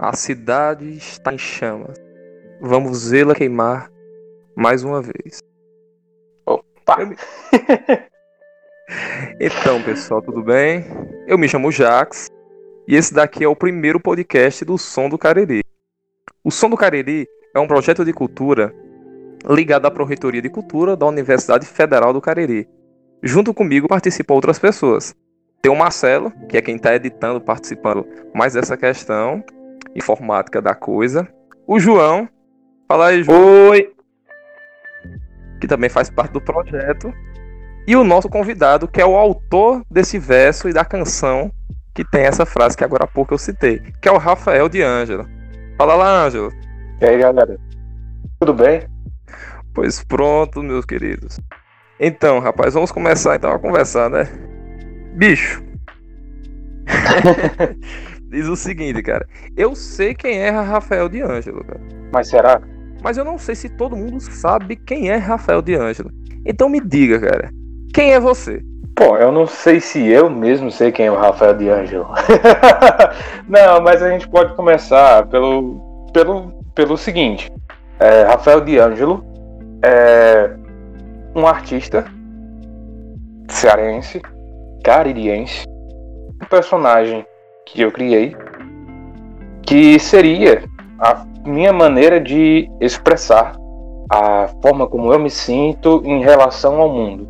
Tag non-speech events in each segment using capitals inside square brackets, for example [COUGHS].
A cidade está em chamas. Vamos vê-la queimar mais uma vez. Opa! [LAUGHS] Então, pessoal, tudo bem? Eu me chamo Jax e esse daqui é o primeiro podcast do Som do Cariri. O Som do Cariri é um projeto de cultura ligado à Proreitoria de Cultura da Universidade Federal do Cariri. Junto comigo participam outras pessoas. Tem o Marcelo, que é quem está editando, participando mais dessa questão informática da coisa. O João. Fala aí, João. Oi! Que também faz parte do projeto. E o nosso convidado, que é o autor desse verso e da canção que tem essa frase que agora há pouco eu citei, que é o Rafael de Ângelo. Fala lá, Ângelo. E aí, galera? Tudo bem? Pois pronto, meus queridos. Então, rapaz, vamos começar então a conversar, né? Bicho. [LAUGHS] Diz o seguinte, cara. Eu sei quem é Rafael de Ângelo, cara. Mas será? Mas eu não sei se todo mundo sabe quem é Rafael de Ângelo. Então me diga, cara. Quem é você? Pô, eu não sei se eu mesmo sei quem é o Rafael de Ângelo. [LAUGHS] não, mas a gente pode começar pelo, pelo, pelo seguinte. É, Rafael de Ângelo é um artista cearense, caririense, um personagem que eu criei, que seria a minha maneira de expressar a forma como eu me sinto em relação ao mundo.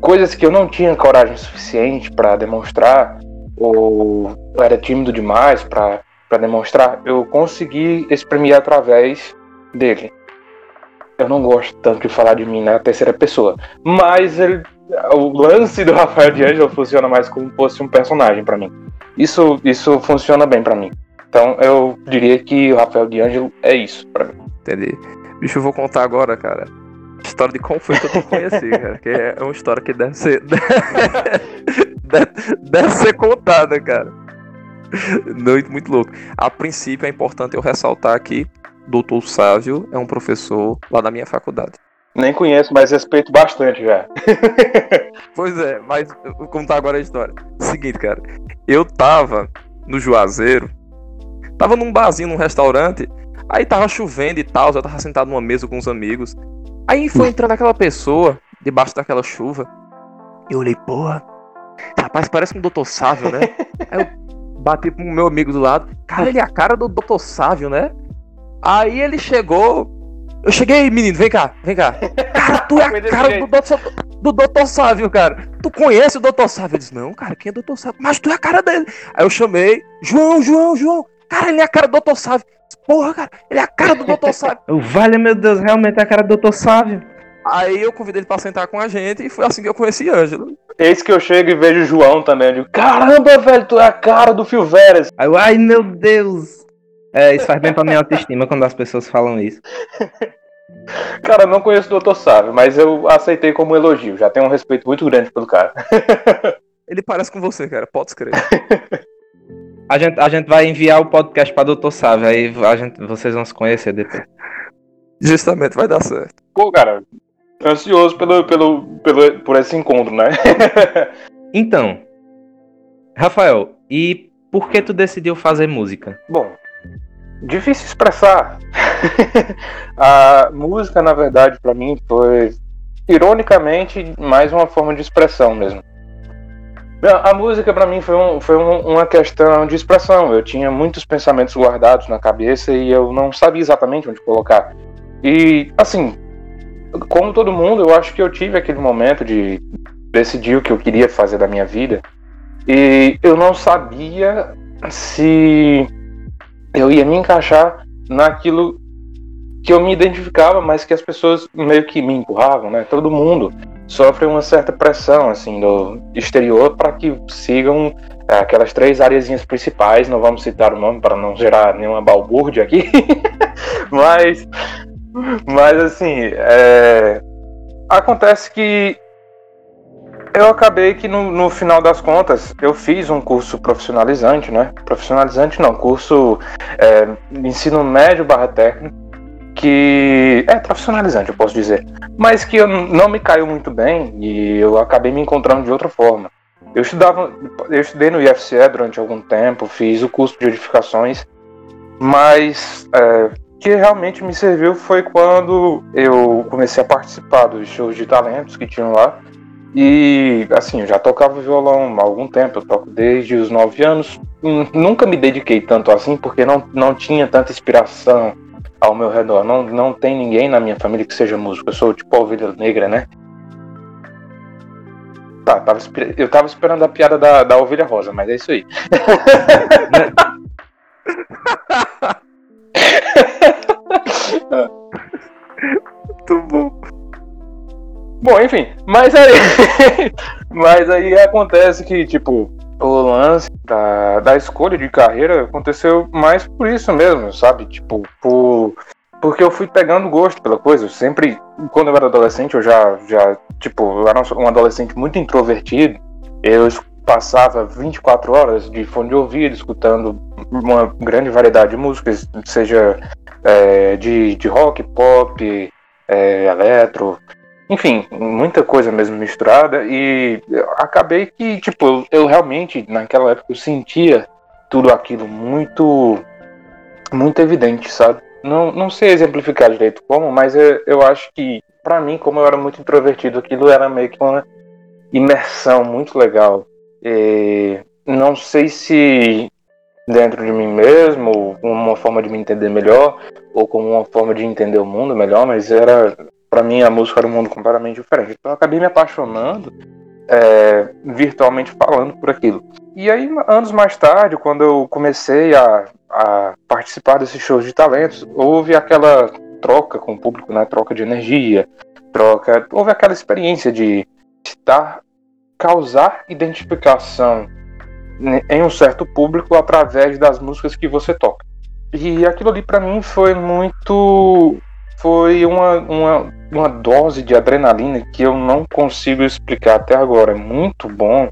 Coisas que eu não tinha coragem suficiente para demonstrar, ou era tímido demais para demonstrar, eu consegui exprimir através dele. Eu não gosto tanto de falar de mim na terceira pessoa, mas ele, o lance do Rafael de Angelo funciona mais como se fosse um personagem para mim. Isso, isso funciona bem para mim. Então eu diria que o Rafael de Angelo é isso para mim. Entendi. Bicho, eu vou contar agora, cara. História de como foi que eu te conheci, [LAUGHS] cara. Que é uma história que deve ser. [LAUGHS] deve, deve ser contada, cara. Muito, muito louco. A princípio é importante eu ressaltar que Doutor Sávio é um professor lá da minha faculdade. Nem conheço, mas respeito bastante já. [LAUGHS] pois é, mas vou contar agora a história. Seguinte, cara. Eu tava no Juazeiro, tava num barzinho, num restaurante, aí tava chovendo e tal, eu tava sentado numa mesa com uns amigos. Aí foi entrando aquela pessoa, debaixo daquela chuva. Eu olhei, porra, rapaz, parece um Doutor Sávio, né? aí eu bati pro meu amigo do lado, cara, ele é a cara do Doutor Sávio, né? Aí ele chegou. Eu cheguei, menino, vem cá, vem cá. Cara, tu é a cara do Doutor, do Doutor Sávio, cara. Tu conhece o Doutor Sávio? Eu disse, não, cara, quem é Doutor Sávio? Mas tu é a cara dele. Aí eu chamei, João, João, João. Cara, ele é a cara do Doutor Sávio. Porra, cara, ele é a cara do Doutor Sávio. [LAUGHS] Vale, meu Deus, realmente é a cara do Doutor Sávio. Aí eu convidei ele pra sentar com a gente e foi assim que eu conheci Ângelo. Eis que eu chego e vejo o João também. Eu digo, caramba, velho, tu é a cara do Phil Veras. Aí eu, ai, meu Deus. É, isso faz bem pra minha autoestima quando as pessoas falam isso. [LAUGHS] Cara, não conheço o Dr. Sávio, mas eu aceitei como elogio. Já tenho um respeito muito grande pelo cara. [LAUGHS] Ele parece com você, cara. Pode escrever. a, gente, a gente vai enviar o podcast pra Dr. Sávio, aí a gente, vocês vão se conhecer depois. Justamente, vai dar certo. Pô, cara, ansioso pelo, pelo, pelo, por esse encontro, né? [LAUGHS] então, Rafael, e por que tu decidiu fazer música? Bom, difícil expressar. [LAUGHS] a música, na verdade, para mim foi, ironicamente, mais uma forma de expressão mesmo. A música para mim foi, um, foi um, uma questão de expressão. Eu tinha muitos pensamentos guardados na cabeça e eu não sabia exatamente onde colocar. E, assim, como todo mundo, eu acho que eu tive aquele momento de decidir o que eu queria fazer da minha vida. E eu não sabia se eu ia me encaixar naquilo que eu me identificava, mas que as pessoas meio que me empurravam, né? Todo mundo sofre uma certa pressão assim do exterior para que sigam é, aquelas três áreas principais. Não vamos citar o nome para não gerar nenhuma balbúrdia aqui, [LAUGHS] mas, mas assim, é, acontece que eu acabei que no, no, final das contas eu fiz um curso profissionalizante, né? Profissionalizante não, curso é, ensino médio barra técnico, que é profissionalizante, eu posso dizer, mas que eu, não me caiu muito bem e eu acabei me encontrando de outra forma. Eu estudava, eu estudei no IFCE durante algum tempo, fiz o curso de edificações Mas é, que realmente me serviu foi quando eu comecei a participar dos shows de talentos que tinham lá. E assim, eu já tocava violão há algum tempo, eu toco desde os 9 anos. Nunca me dediquei tanto assim, porque não, não tinha tanta inspiração ao meu redor. Não, não tem ninguém na minha família que seja músico. Eu sou tipo a ovelha negra, né? Tá, tava, eu tava esperando a piada da, da ovelha rosa, mas é isso aí. [LAUGHS] Muito bom. Bom, enfim, mas aí. [LAUGHS] mas aí acontece que, tipo, o lance da, da escolha de carreira aconteceu mais por isso mesmo, sabe? Tipo, por. Porque eu fui pegando gosto pela coisa. Eu sempre, quando eu era adolescente, eu já, já tipo, eu era um adolescente muito introvertido. Eu passava 24 horas de fone de ouvido, escutando uma grande variedade de músicas, seja é, de, de rock, pop, é, eletro, enfim, muita coisa mesmo misturada e acabei que, tipo, eu, eu, realmente, naquela época, eu sentia tudo aquilo muito, muito evidente, sabe? Não, não sei exemplificar direito como, mas eu, eu acho que, para mim, como eu era muito introvertido, aquilo era meio que uma imersão muito legal. E não sei se dentro de mim mesmo, uma forma de me entender melhor, ou como uma forma de entender o mundo melhor, mas era para mim a música era um mundo completamente diferente. Então eu acabei me apaixonando é, virtualmente falando por aquilo. E aí, anos mais tarde, quando eu comecei a, a participar desses shows de talentos, houve aquela troca com o público, né? Troca de energia, troca. Houve aquela experiência de estar, causar identificação em um certo público através das músicas que você toca. E aquilo ali para mim foi muito foi uma, uma, uma dose de adrenalina que eu não consigo explicar até agora. É muito bom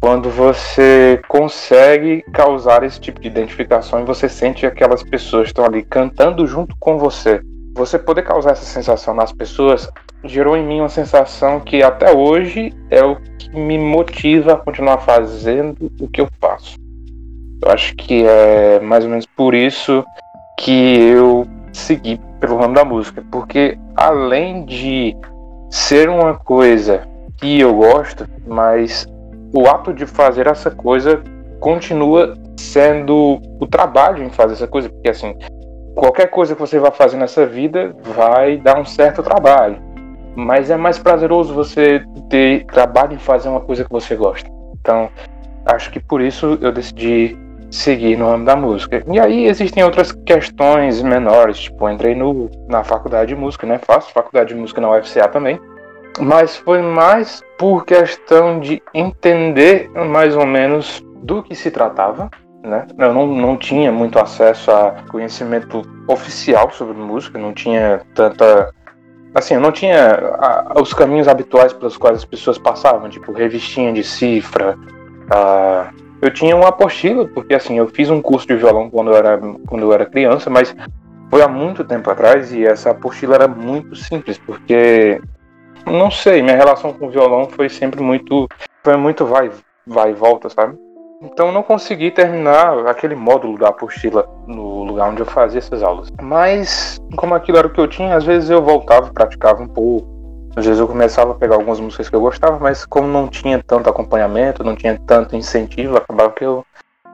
quando você consegue causar esse tipo de identificação e você sente que aquelas pessoas estão ali cantando junto com você. Você poder causar essa sensação nas pessoas gerou em mim uma sensação que até hoje é o que me motiva a continuar fazendo o que eu faço. Eu acho que é mais ou menos por isso que eu segui pelo ramo da música, porque além de ser uma coisa que eu gosto, mas o ato de fazer essa coisa continua sendo o trabalho em fazer essa coisa, porque assim, qualquer coisa que você vai fazer nessa vida vai dar um certo trabalho, mas é mais prazeroso você ter trabalho em fazer uma coisa que você gosta. Então, acho que por isso eu decidi seguir no ramo da música. E aí existem outras questões menores, tipo, entrei no, na faculdade de música, né? Faço faculdade de música na UFCA também. Mas foi mais por questão de entender mais ou menos do que se tratava, né? Eu não, não tinha muito acesso a conhecimento oficial sobre música, não tinha tanta. Assim, eu não tinha a, os caminhos habituais pelos quais as pessoas passavam, tipo revistinha de cifra, a, eu tinha uma apostila, porque assim, eu fiz um curso de violão quando eu era, quando eu era criança, mas foi há muito tempo atrás e essa apostila era muito simples, porque não sei, minha relação com o violão foi sempre muito foi muito vai vai e volta, sabe? Então não consegui terminar aquele módulo da apostila no lugar onde eu fazia essas aulas. Mas como aquilo era o que eu tinha, às vezes eu voltava, praticava um pouco, às vezes eu começava a pegar algumas músicas que eu gostava, mas como não tinha tanto acompanhamento, não tinha tanto incentivo, acabava que eu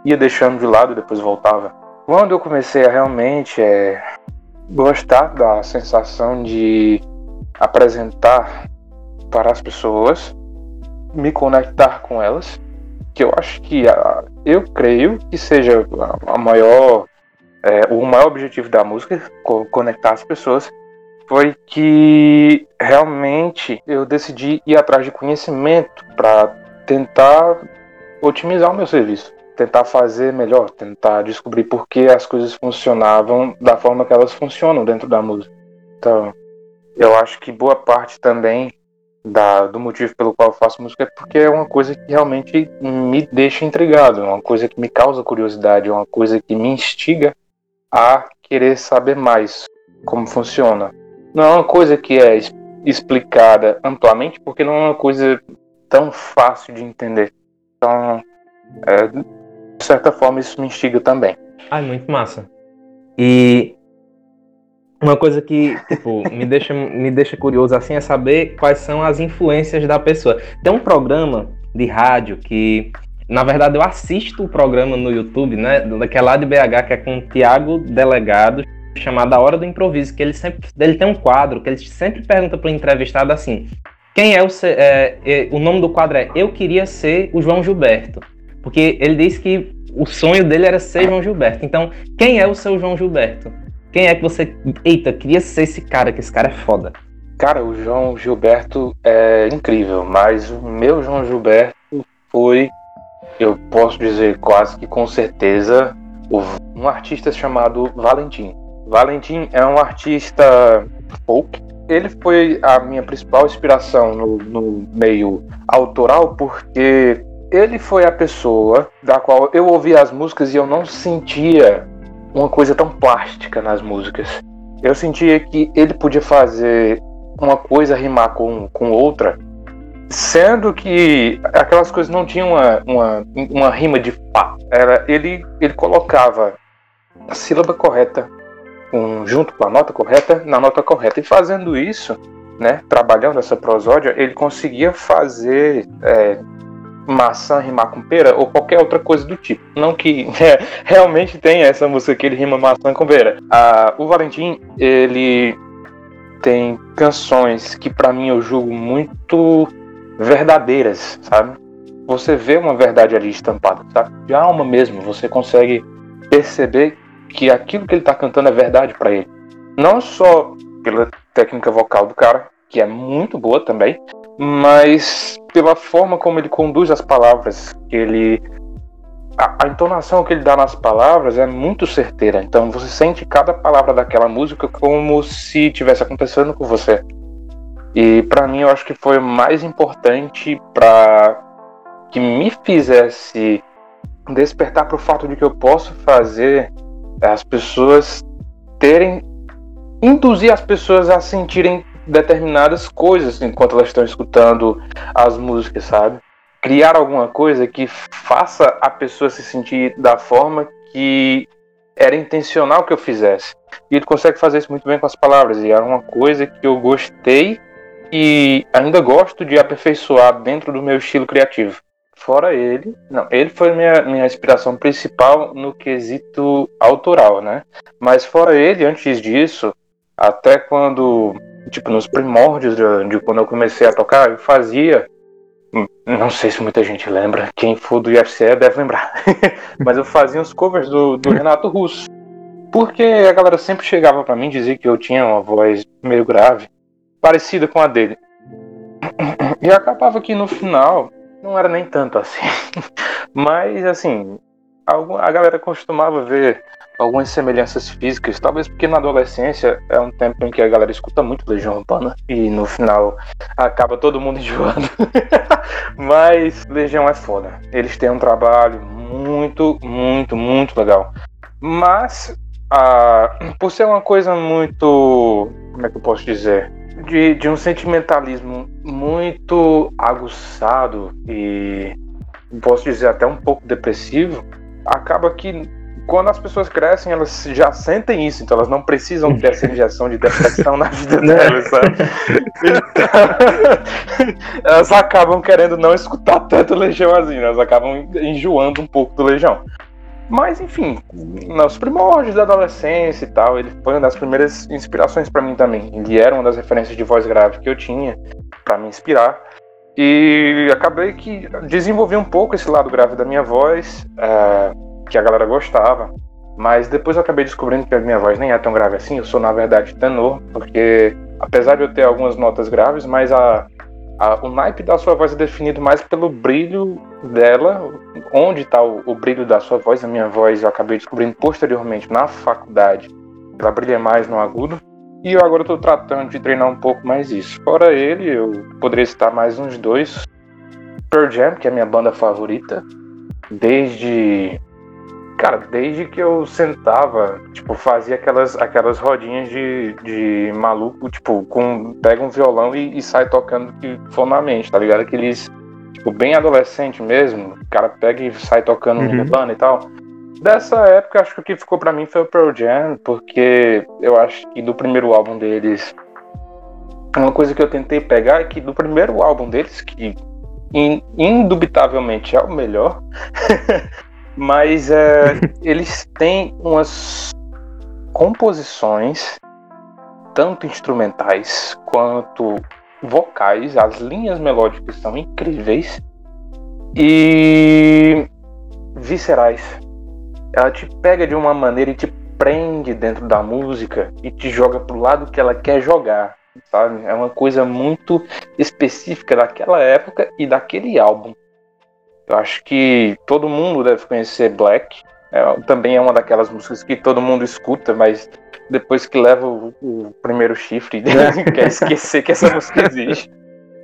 ia deixando de lado e depois voltava. Quando eu comecei a realmente é, gostar da sensação de apresentar para as pessoas, me conectar com elas, que eu acho que a, eu creio que seja a maior é, o maior objetivo da música, conectar as pessoas foi que realmente eu decidi ir atrás de conhecimento para tentar otimizar o meu serviço, tentar fazer melhor, tentar descobrir por que as coisas funcionavam da forma que elas funcionam dentro da música. Então, eu acho que boa parte também da, do motivo pelo qual eu faço música é porque é uma coisa que realmente me deixa intrigado, é uma coisa que me causa curiosidade, é uma coisa que me instiga a querer saber mais como funciona não é uma coisa que é explicada amplamente, porque não é uma coisa tão fácil de entender. Então, é, de certa forma, isso me instiga também. Ah, muito massa. E uma coisa que, tipo, me [LAUGHS] deixa, me deixa curioso assim é saber quais são as influências da pessoa. Tem um programa de rádio que, na verdade, eu assisto o programa no YouTube, né? Que é lá de BH, que é com o Tiago Delegado, chamado A Hora do Improviso, que ele sempre ele tem um quadro que ele sempre pergunta para o entrevistado assim: quem é o. É, é, o nome do quadro é Eu Queria Ser o João Gilberto. Porque ele disse que o sonho dele era ser João Gilberto. Então, quem é o seu João Gilberto? Quem é que você. Eita, queria ser esse cara, que esse cara é foda. Cara, o João Gilberto é incrível, mas o meu João Gilberto foi, eu posso dizer quase que com certeza, um artista chamado Valentim. Valentim é um artista folk. Ele foi a minha principal inspiração no, no meio autoral porque ele foi a pessoa da qual eu ouvia as músicas e eu não sentia uma coisa tão plástica nas músicas. Eu sentia que ele podia fazer uma coisa rimar com, com outra, sendo que aquelas coisas não tinham uma, uma, uma rima de pá. Era, ele, ele colocava a sílaba correta um, junto com a nota correta na nota correta. E fazendo isso, né, trabalhando essa prosódia, ele conseguia fazer é, maçã rimar com pera ou qualquer outra coisa do tipo. Não que [LAUGHS] é, realmente tem essa música que ele rima maçã com pera. Ah, o Valentim, ele tem canções que para mim eu julgo muito verdadeiras, sabe? Você vê uma verdade ali estampada, sabe? De alma mesmo, você consegue perceber que aquilo que ele tá cantando é verdade para ele. Não só pela técnica vocal do cara, que é muito boa também, mas pela forma como ele conduz as palavras, ele a, a, entonação que ele dá nas palavras é muito certeira. Então você sente cada palavra daquela música como se tivesse acontecendo com você. E para mim eu acho que foi mais importante para que me fizesse despertar para o fato de que eu posso fazer as pessoas terem induzir as pessoas a sentirem determinadas coisas enquanto elas estão escutando as músicas, sabe? Criar alguma coisa que faça a pessoa se sentir da forma que era intencional que eu fizesse. E ele consegue fazer isso muito bem com as palavras. E era uma coisa que eu gostei e ainda gosto de aperfeiçoar dentro do meu estilo criativo. Fora ele, não, ele foi minha, minha inspiração principal no quesito autoral, né? Mas fora ele, antes disso, até quando tipo, nos primórdios de, de, quando eu comecei a tocar, eu fazia. Não sei se muita gente lembra, quem for do UFC deve lembrar. [LAUGHS] Mas eu fazia os covers do, do Renato Russo. Porque a galera sempre chegava para mim dizia que eu tinha uma voz meio grave, parecida com a dele. [COUGHS] E acabava que no final não era nem tanto assim. [LAUGHS] Mas assim, a galera costumava ver algumas semelhanças físicas, talvez porque na adolescência é um tempo em que a galera escuta muito Legião Urbana e no final acaba todo mundo [LAUGHS] enjoando. Mas Legião é foda. Eles têm um trabalho muito, muito, muito legal. Mas por ser uma coisa muito. Como é que eu posso dizer? De, de um sentimentalismo muito aguçado e posso dizer até um pouco depressivo, acaba que quando as pessoas crescem, elas já sentem isso, então elas não precisam ter essa injeção de depressão na vida né? delas, sabe? Então, [LAUGHS] elas acabam querendo não escutar tanto Legião assim, elas acabam enjoando um pouco do Legião. Mas, enfim, nos primórdios da adolescência e tal, ele foi uma das primeiras inspirações para mim também. Ele era uma das referências de voz grave que eu tinha para me inspirar. E acabei que desenvolvi um pouco esse lado grave da minha voz. É, que a galera gostava. Mas depois eu acabei descobrindo que a minha voz nem é tão grave assim. Eu sou, na verdade, tenor, porque apesar de eu ter algumas notas graves, mas a, a, o naipe da sua voz é definido mais pelo brilho dela, onde está o, o, brilho da sua voz. A minha voz eu acabei descobrindo posteriormente na faculdade. Ela brilha mais no agudo. E eu agora estou tratando de treinar um pouco mais isso. Fora ele, eu poderia citar mais uns dois. Pearl Jam, que é a minha banda favorita. Desde Cara, desde que eu sentava, tipo, fazia aquelas, aquelas rodinhas de, de maluco, tipo, com, pega um violão e, e sai tocando que for na mente, tá ligado? Aqueles, tipo, bem adolescente mesmo, o cara pega e sai tocando uhum. urbano e tal. Dessa época, acho que o que ficou para mim foi o Pearl Jam, porque eu acho que do primeiro álbum deles, uma coisa que eu tentei pegar é que do primeiro álbum deles, que indubitavelmente é o melhor, [LAUGHS] mas é, [LAUGHS] eles têm umas composições, tanto instrumentais quanto vocais, as linhas melódicas são incríveis e viscerais. Ela te pega de uma maneira e te prende dentro da música e te joga pro lado que ela quer jogar, sabe? É uma coisa muito específica daquela época e daquele álbum. Eu acho que todo mundo deve conhecer Black. É, também é uma daquelas músicas que todo mundo escuta, mas depois que leva o, o primeiro chifre, [LAUGHS] quer esquecer que essa música existe.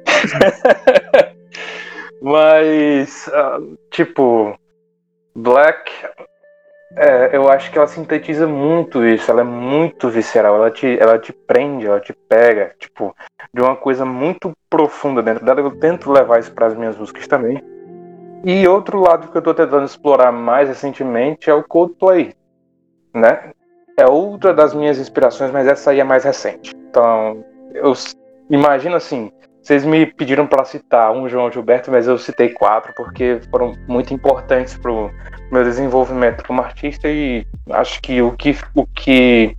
[LAUGHS] mas, uh, tipo, Black, é, eu acho que ela sintetiza muito isso. Ela é muito visceral. Ela te, ela te prende, ela te pega, tipo, de uma coisa muito profunda dentro dela. Eu tento levar isso para as minhas músicas também. E outro lado que eu estou tentando explorar mais recentemente é o Coldplay, né? É outra das minhas inspirações, mas essa aí é mais recente. Então, eu imagino assim, vocês me pediram para citar um João Gilberto, mas eu citei quatro porque foram muito importantes para o meu desenvolvimento como artista e acho que o que, o que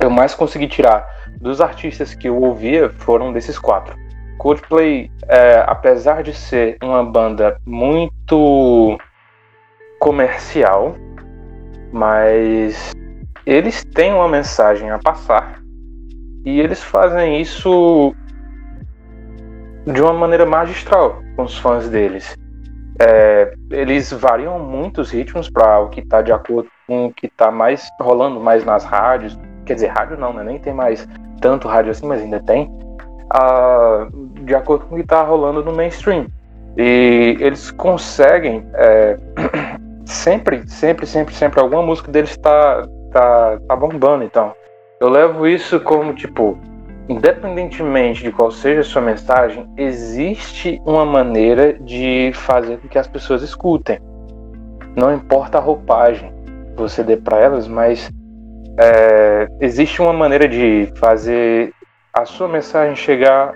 eu mais consegui tirar dos artistas que eu ouvia foram desses quatro. Coldplay, é, apesar de ser uma banda muito comercial, mas eles têm uma mensagem a passar e eles fazem isso de uma maneira magistral com os fãs deles. É, eles variam muito os ritmos para o que está de acordo com o que está mais rolando mais nas rádios. Quer dizer, rádio não, né? Nem tem mais tanto rádio assim, mas ainda tem. Ah, de acordo com o que está rolando no mainstream. E eles conseguem é, [CLEARS THROAT] sempre, sempre, sempre, sempre alguma música deles está tá, tá bombando. Então, eu levo isso como tipo independentemente de qual seja a sua mensagem, existe uma maneira de fazer com que as pessoas escutem. Não importa a roupagem que você dê para elas, mas é, existe uma maneira de fazer a sua mensagem chegar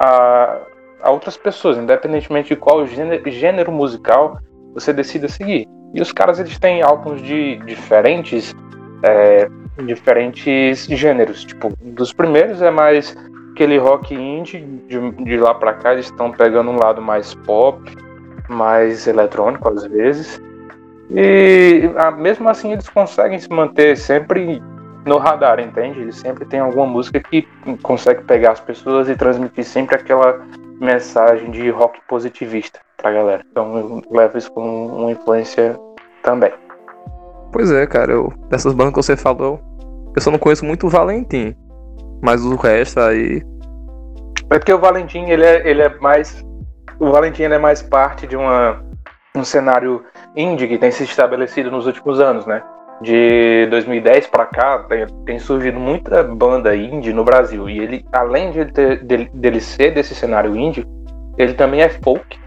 a, a outras pessoas, independentemente de qual gênero, gênero musical você decida seguir. E os caras eles têm álbuns de diferentes é, diferentes gêneros. Tipo, dos primeiros é mais aquele rock indie, de, de lá para cá eles estão pegando um lado mais pop, mais eletrônico às vezes. E ah, mesmo assim eles conseguem se manter sempre no radar, entende? Eles sempre tem alguma música que consegue pegar as pessoas e transmitir sempre aquela mensagem de rock positivista pra galera. Então eu levo isso como uma influência também. Pois é, cara, eu, dessas bandas que você falou, eu só não conheço muito o Valentim. Mas o resto aí. É porque o Valentim, ele é, ele é mais. O Valentim ele é mais parte de uma, um cenário indie que tem se estabelecido nos últimos anos, né? De 2010 para cá, tem, tem, surgido muita banda indie no Brasil. E ele, além de ter, dele, dele ser desse cenário indie, ele também é folk.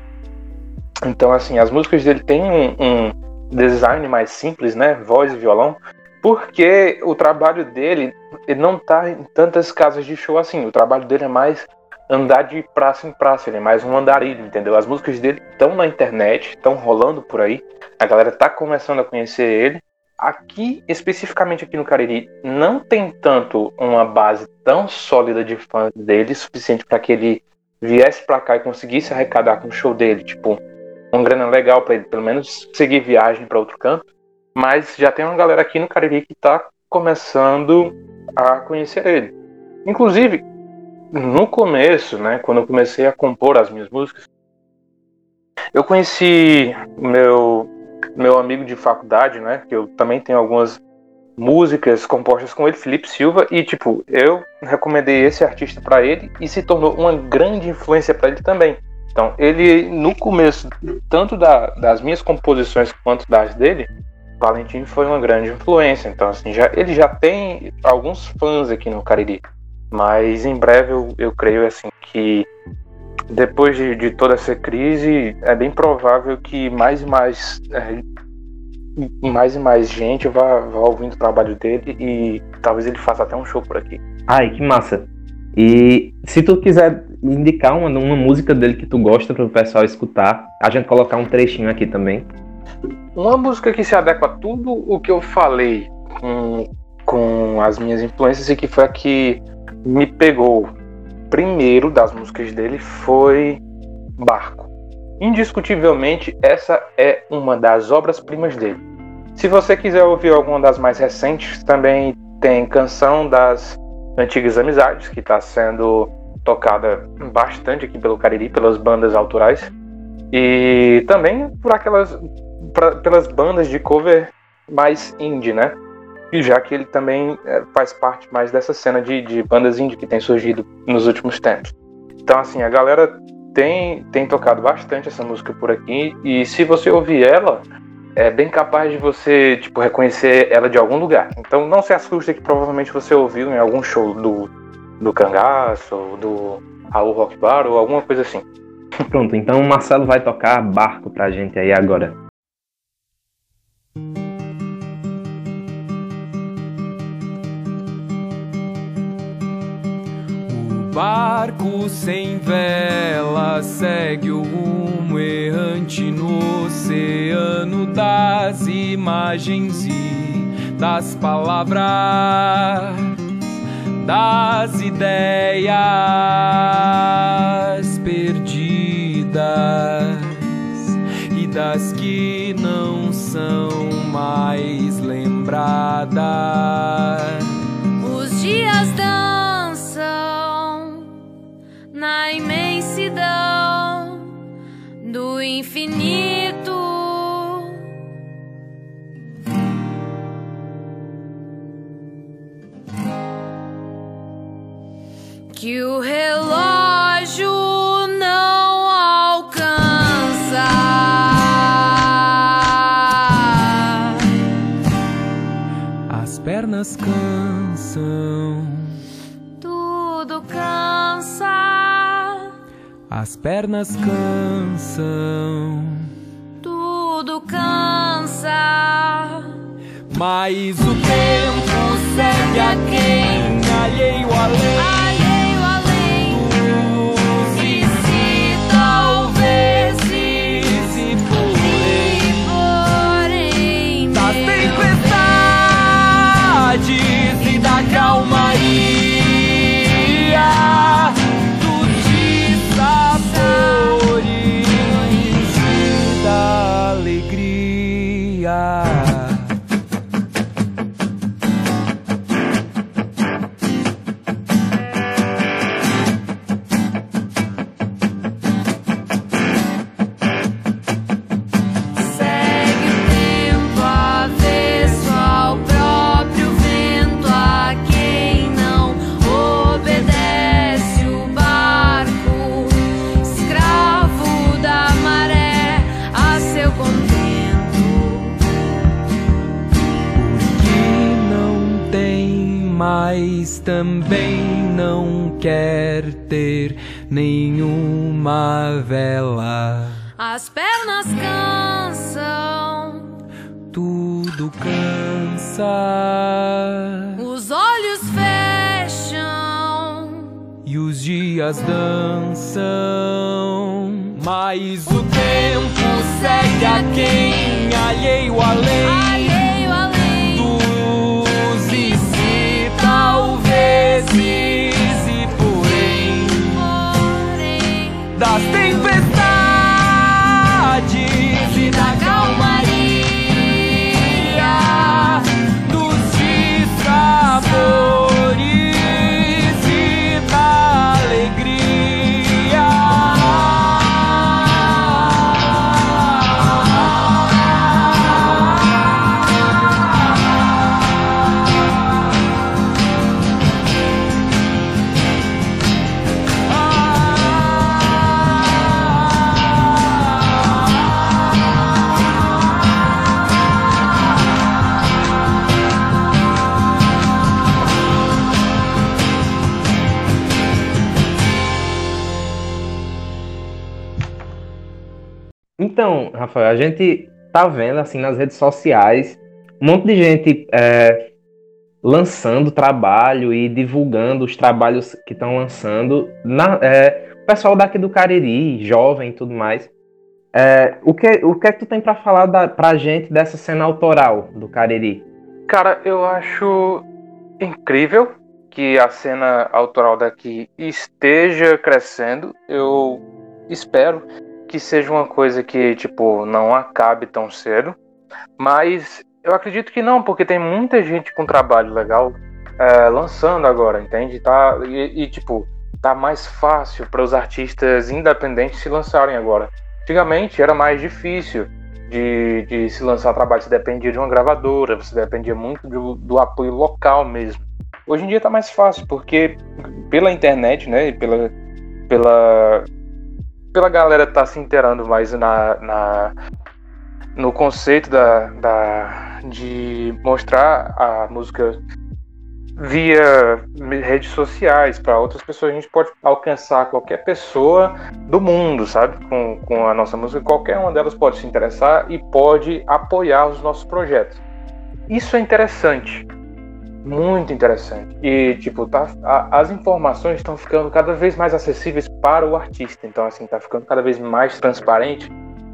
Então, assim, as músicas dele têm um, um design mais simples, né? Voz e violão porque o trabalho dele ele não tá em tantas casas de show assim. O trabalho dele é mais andar de praça em praça, ele é mais um andarilho, entendeu? As músicas dele estão na internet, estão rolando por aí, a galera tá começando a conhecer ele. Aqui, especificamente aqui no Cariri, não tem tanto uma base tão sólida de fãs dele, suficiente para que ele viesse para cá e conseguisse arrecadar com o show dele, tipo, uma grana legal para ele pelo menos seguir viagem para outro canto. Mas já tem uma galera aqui no Cariri que está começando a conhecer ele. Inclusive, no começo, né, quando eu comecei a compor as minhas músicas, eu conheci meu meu amigo de faculdade, né, que eu também tenho algumas músicas compostas com ele, Felipe Silva, e tipo, eu recomendei esse artista para ele e se tornou uma grande influência para ele também. Então, ele no começo, tanto da, das minhas composições quanto das dele, Valentim foi uma grande influência. Então, assim, já, ele já tem alguns fãs aqui no Cariri. Mas em breve eu, eu creio assim que depois de, de toda essa crise é bem provável que mais e mais é, mais e mais gente vá, vá ouvindo o trabalho dele e talvez ele faça até um show por aqui. Ai, que massa. E se tu quiser indicar uma, uma música dele que tu gosta para o pessoal escutar, a gente colocar um trechinho aqui também. Uma música que se adequa a tudo o que eu falei com, com as minhas influências e que foi a que me pegou primeiro das músicas dele foi Barco. Indiscutivelmente, essa é uma das obras-primas dele. Se você quiser ouvir alguma das mais recentes, também tem Canção das Antigas Amizades, que está sendo tocada bastante aqui pelo Cariri, pelas bandas autorais, e também por aquelas pra, pelas bandas de cover mais indie, né? E já que ele também é, faz parte mais dessa cena de, de bandas indie que tem surgido nos últimos tempos. Então, assim, a galera tem, tem tocado bastante essa música por aqui, e se você ouvir ela, é bem capaz de você, tipo, reconhecer ela de algum lugar. Então não se assuste que provavelmente você ouviu em algum show do, do Cangaço, do Raul Rock Bar ou alguma coisa assim. Pronto, então o Marcelo vai tocar barco pra gente aí agora. Barco sem vela segue o rumo errante no oceano das imagens e das palavras, das ideias perdidas e das que não são mais lembradas. Na imensidão do infinito. Que o relógio não alcança. As pernas cansam. As pernas cansam. Tudo cansa. Mas o tempo segue a quem alheio além. Também não quer ter nenhuma vela. As pernas cansam, Tudo cansa os olhos fecham. e os dias dançam, mas o tempo segue a quem alheio além. Rafael, a gente tá vendo assim nas redes sociais um monte de gente é, lançando trabalho e divulgando os trabalhos que estão lançando. Na, é, o pessoal daqui do Cariri, jovem e tudo mais. É, o, que, o que é que tu tem para falar da, pra gente dessa cena autoral do Cariri? Cara, eu acho incrível que a cena autoral daqui esteja crescendo. Eu espero que seja uma coisa que, tipo, não acabe tão cedo. Mas eu acredito que não, porque tem muita gente com trabalho legal é, lançando agora, entende? Tá, e, e, tipo, tá mais fácil para os artistas independentes se lançarem agora. Antigamente era mais difícil de, de se lançar trabalho, você dependia de uma gravadora, você dependia muito do, do apoio local mesmo. Hoje em dia tá mais fácil, porque pela internet, né, pela, pela, pela galera tá se inteirando mais na, na, no conceito da, da, de mostrar a música via redes sociais para outras pessoas. A gente pode alcançar qualquer pessoa do mundo, sabe? Com, com a nossa música. Qualquer uma delas pode se interessar e pode apoiar os nossos projetos. Isso é interessante. Muito interessante. E, tipo, tá, a, as informações estão ficando cada vez mais acessíveis para o artista. Então, assim, tá ficando cada vez mais transparente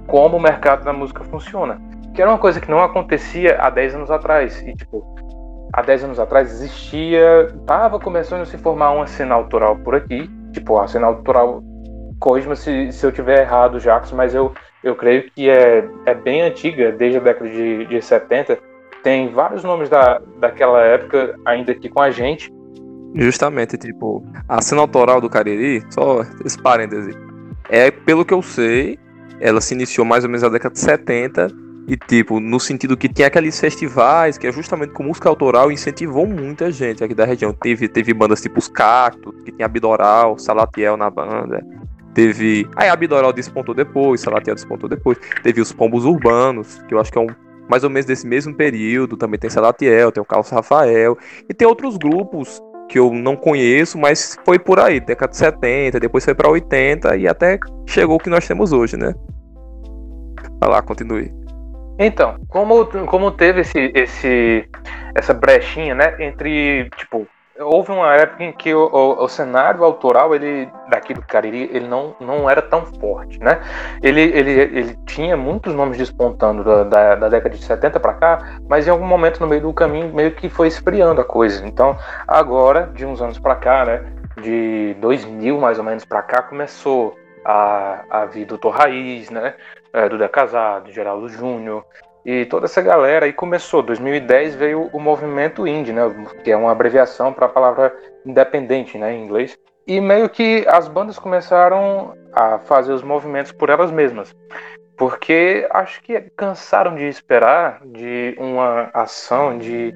como o mercado da música funciona. Que era uma coisa que não acontecia há 10 anos atrás. E, tipo, há 10 anos atrás existia, tava começando a se formar uma cena autoral por aqui, tipo, a cena autoral, corrija se, se eu tiver errado, Jacques, mas eu, eu creio que é, é bem antiga, desde a década de, de 70, tem vários nomes da, daquela época ainda aqui com a gente. Justamente, tipo, a cena autoral do Cariri, só esse parêntese, é, pelo que eu sei, ela se iniciou mais ou menos na década de 70 e, tipo, no sentido que tinha aqueles festivais que é justamente com música autoral incentivou muita gente aqui da região. Teve, teve bandas tipo os Cactos, que tinha Abidoral, Salatiel na banda. Teve. Aí Abidoral despontou depois, Salatiel despontou depois. Teve os Pombos Urbanos, que eu acho que é um. Mais ou menos desse mesmo período. Também tem Salatiel, tem o Carlos Rafael. E tem outros grupos que eu não conheço, mas foi por aí, década de 70, depois foi para 80 e até chegou o que nós temos hoje, né? Vai lá, continue. Então, como, como teve esse, esse, essa brechinha, né, entre, tipo, houve uma época em que o, o, o, cenário autoral ele daqui do Cariri ele não, não era tão forte, né? Ele, ele, ele tinha muitos nomes despontando da, da, da década de 70 para cá, mas em algum momento no meio do caminho meio que foi esfriando a coisa. Então, agora, de uns anos para cá, né, de 2000 mais ou menos para cá, começou a, a vir Doutor Raiz, né? É, Duda Casado, Geraldo Júnior e toda essa galera. E começou, 2010 veio o movimento indie, né? Que é uma abreviação para a palavra independente, né? Em inglês. E meio que as bandas começaram a fazer os movimentos por elas mesmas. Porque acho que cansaram de esperar de uma ação de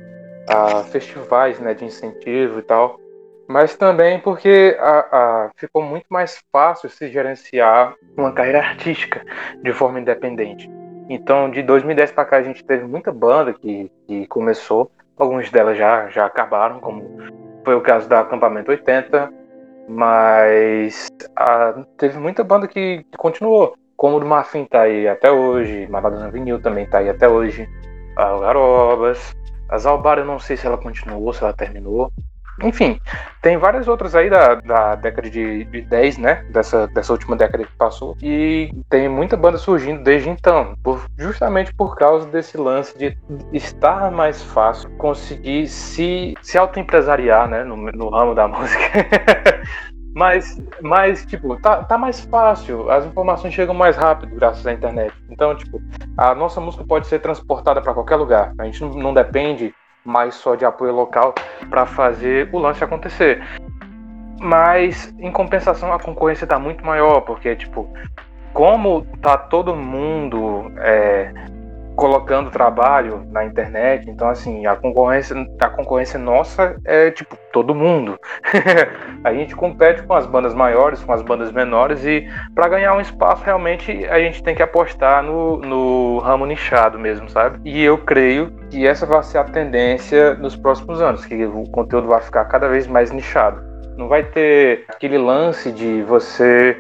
uh, festivais né, de incentivo e tal mas também porque a, ficou muito mais fácil se gerenciar uma carreira artística de forma independente. Então, de 2010 para cá, a gente teve muita banda que, que começou, algumas delas já, já acabaram, como foi o caso da Acampamento 80, mas a, teve muita banda que, que continuou, como o do Marfim tá aí até hoje, Malvados Vinil também tá aí até hoje, a Garobas, a Zalbar eu não sei se ela continuou, se ela terminou, enfim, tem várias outras aí da, da década de, de 10, né? Dessa, dessa última década que passou. E tem muita banda surgindo desde então. Por, justamente por causa desse lance de estar mais fácil conseguir se, se autoempresariar, né? No, no ramo da [LAUGHS] música. Mas, mas, tipo, tá, tá mais fácil, as informações chegam mais rápido graças à internet. Então, tipo, a nossa música pode ser transportada para qualquer lugar. A gente não, não depende mais só de apoio local para fazer o lance acontecer. Mas em compensação a concorrência está muito maior, porque tipo, como tá todo mundo é, colocando trabalho na internet, então assim, a concorrência, a concorrência nossa é tipo todo mundo. [LAUGHS] a gente compete com as bandas maiores, com as bandas menores e para ganhar um espaço realmente a gente tem que apostar no, no ramo nichado mesmo, sabe? E eu creio que essa vai ser a tendência nos próximos anos, que o conteúdo vai ficar cada vez mais nichado. Não vai ter aquele lance de você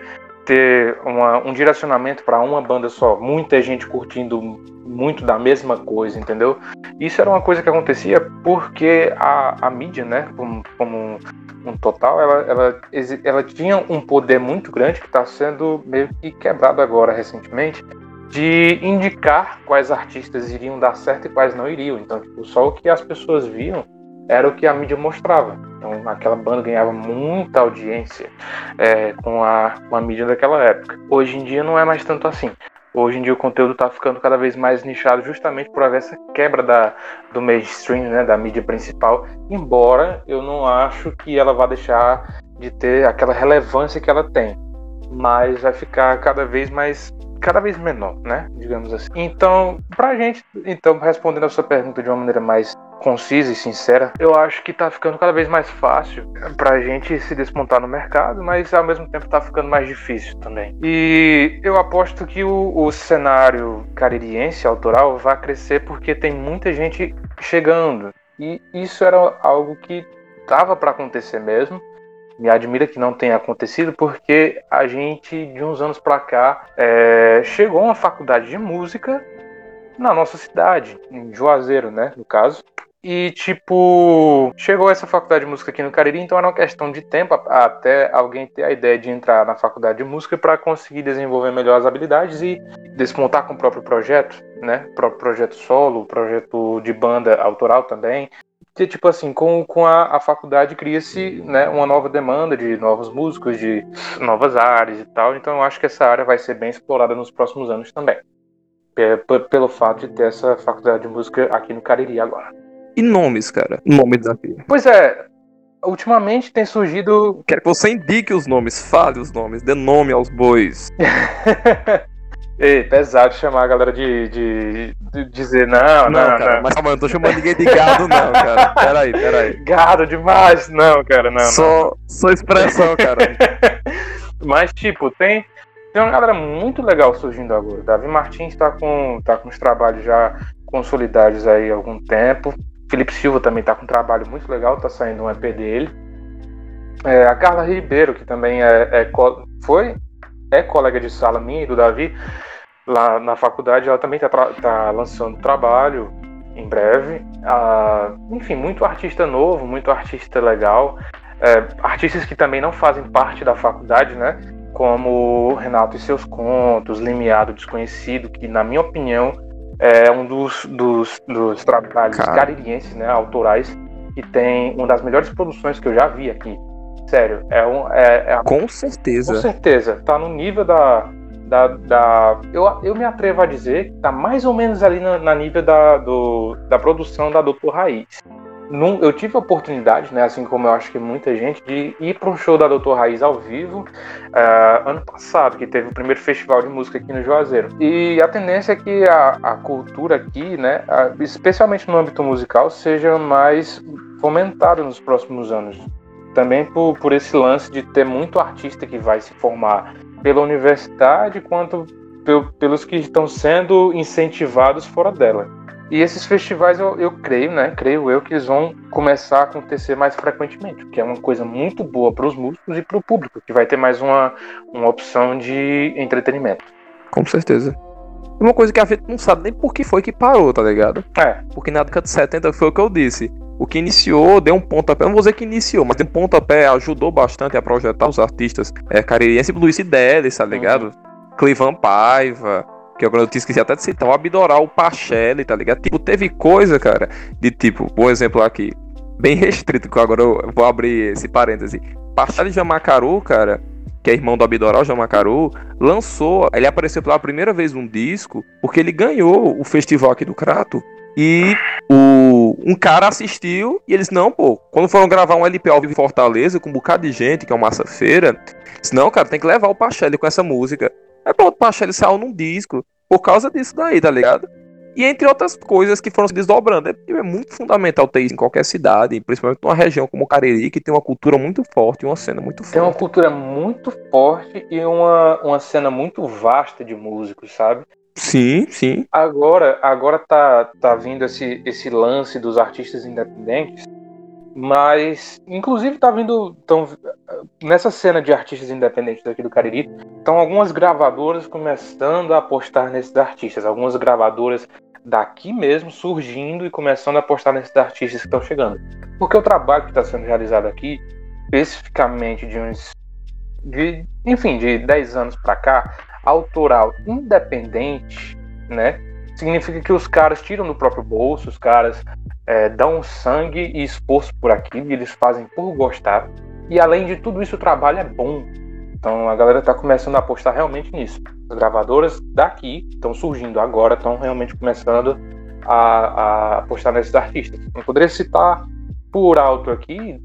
ter uma, um direcionamento para uma banda só, muita gente curtindo muito da mesma coisa, entendeu? Isso era uma coisa que acontecia porque a, a mídia, né, como, como um, um total, ela, ela, ela tinha um poder muito grande que está sendo meio que quebrado agora recentemente, de indicar quais artistas iriam dar certo e quais não iriam. Então, tipo, só o que as pessoas viam era o que a mídia mostrava. Então, aquela banda ganhava muita audiência é, com, a, com a mídia daquela época. Hoje em dia não é mais tanto assim. Hoje em dia o conteúdo está ficando cada vez mais nichado justamente por haver essa quebra da, do mainstream, né, da mídia principal, embora eu não acho que ela vá deixar de ter aquela relevância que ela tem, mas vai ficar cada vez mais cada vez menor, né? Digamos assim. Então, pra gente, então, respondendo a sua pergunta de uma maneira mais concisa e sincera, eu acho que tá ficando cada vez mais fácil pra gente se despontar no mercado, mas ao mesmo tempo tá ficando mais difícil também. E eu aposto que o, o cenário caririense autoral vai crescer porque tem muita gente chegando. E isso era algo que tava para acontecer mesmo me admira que não tenha acontecido, porque a gente, de uns anos para cá, é, chegou uma faculdade de música na nossa cidade, em Juazeiro, né, no caso. E, tipo, chegou essa faculdade de música aqui no Cariri, então era uma questão de tempo até alguém ter a ideia de entrar na faculdade de música para conseguir desenvolver melhor as habilidades e desmontar com o próprio projeto, né? O próprio projeto solo, projeto de banda autoral também que tipo assim, com, com a, a faculdade cria-se né, uma nova demanda de novos músicos, de novas áreas e tal. Então eu acho que essa área vai ser bem explorada nos próximos anos também. Pelo fato de ter essa faculdade de música aqui no Cariri agora. E nomes, cara? Nomes daqui. Pois é, ultimamente tem surgido. Quero que você indique os nomes, fale os nomes, dê nome aos bois. [LAUGHS] Ei, pesado chamar a galera de, de, de dizer não, não, não, cara, não. Mas calma, eu não tô chamando ninguém de gado, não, cara. Peraí, peraí. [LAUGHS] Gado demais, não, cara, não. Só, não. só expressão, cara. [LAUGHS] mas, tipo, tem, tem uma galera muito legal surgindo agora. Davi Martins tá com, tá com os trabalhos já consolidados aí há algum tempo. Felipe Silva também tá com um trabalho muito legal, tá saindo um EP dele. É, a Carla Ribeiro, que também é, é foi é colega de sala minha e do Davi, lá na faculdade, ela também está tá lançando trabalho em breve. Ah, enfim, muito artista novo, muito artista legal. É, artistas que também não fazem parte da faculdade, né? Como Renato e seus contos, Limiado Desconhecido, que na minha opinião é um dos, dos, dos trabalhos Cara. caririenses, né, autorais, que tem uma das melhores produções que eu já vi aqui. Sério, é um. É, é, com certeza. Com certeza. Tá no nível da. Da, da, eu, eu me atrevo a dizer que tá mais ou menos ali na, na nível da, do, da produção da Doutor Raiz. Num, eu tive a oportunidade, né, assim como eu acho que muita gente, de ir para um show da Doutor Raiz ao vivo uh, ano passado, que teve o primeiro festival de música aqui no Juazeiro. E a tendência é que a, a cultura aqui, né, a, especialmente no âmbito musical, seja mais fomentada nos próximos anos também por, por esse lance de ter muito artista que vai se formar pela universidade, quanto pelos que estão sendo incentivados fora dela. E esses festivais eu, eu creio, né? Creio eu que eles vão começar a acontecer mais frequentemente, que é uma coisa muito boa para os músicos e para o público, que vai ter mais uma, uma opção de entretenimento. Com certeza. Uma coisa que a gente não sabe nem por que foi que parou, tá ligado? É. Porque na década de 70 foi o que eu disse o que iniciou, deu um pontapé, não vou dizer que iniciou, mas deu um pontapé, ajudou bastante a projetar os artistas é, caririenses, Luiz Delis, tá ligado? Uhum. Clivan Paiva, que agora eu tinha esquecido até de citar, o Abdoral, o Pachelli, tá ligado? Tipo, teve coisa, cara, de tipo, um exemplo aqui, bem restrito, que agora eu vou abrir esse parêntese. Pachelli Jamacaru, cara, que é irmão do Abdoral Jamacaru, lançou, ele apareceu pela primeira vez num disco, porque ele ganhou o festival aqui do Crato, e o, um cara assistiu e eles, não, pô, quando foram gravar um LP ao vivo em Fortaleza, com um bocado de gente, que é uma massa-feira, disse, não, cara, tem que levar o Pachelli com essa música. Aí pronto, o Pachelli saiu num disco por causa disso daí, tá ligado? E entre outras coisas que foram se desdobrando. É, é muito fundamental ter isso em qualquer cidade, principalmente numa região como o Cariri, que tem uma cultura muito forte, uma cena muito forte. Tem uma cultura muito forte e uma, uma cena muito vasta de músicos, sabe? Sim, sim. Agora, agora tá, tá vindo esse, esse lance dos artistas independentes Mas, inclusive, tá vindo. Tão, nessa cena de artistas independentes aqui do Cariri, estão algumas gravadoras começando a apostar nesses artistas. Algumas gravadoras daqui mesmo surgindo e começando a apostar nesses artistas que estão chegando. Porque o trabalho que está sendo realizado aqui, especificamente de uns. De, enfim, de 10 anos para cá, autoral independente, né? Significa que os caras tiram do próprio bolso, os caras é, dão sangue e esforço por aquilo, e eles fazem por gostar. E além de tudo isso, o trabalho é bom. Então a galera está começando a apostar realmente nisso. As gravadoras daqui estão surgindo agora, estão realmente começando a, a, apostar nesses artistas. Eu poderia citar por alto aqui,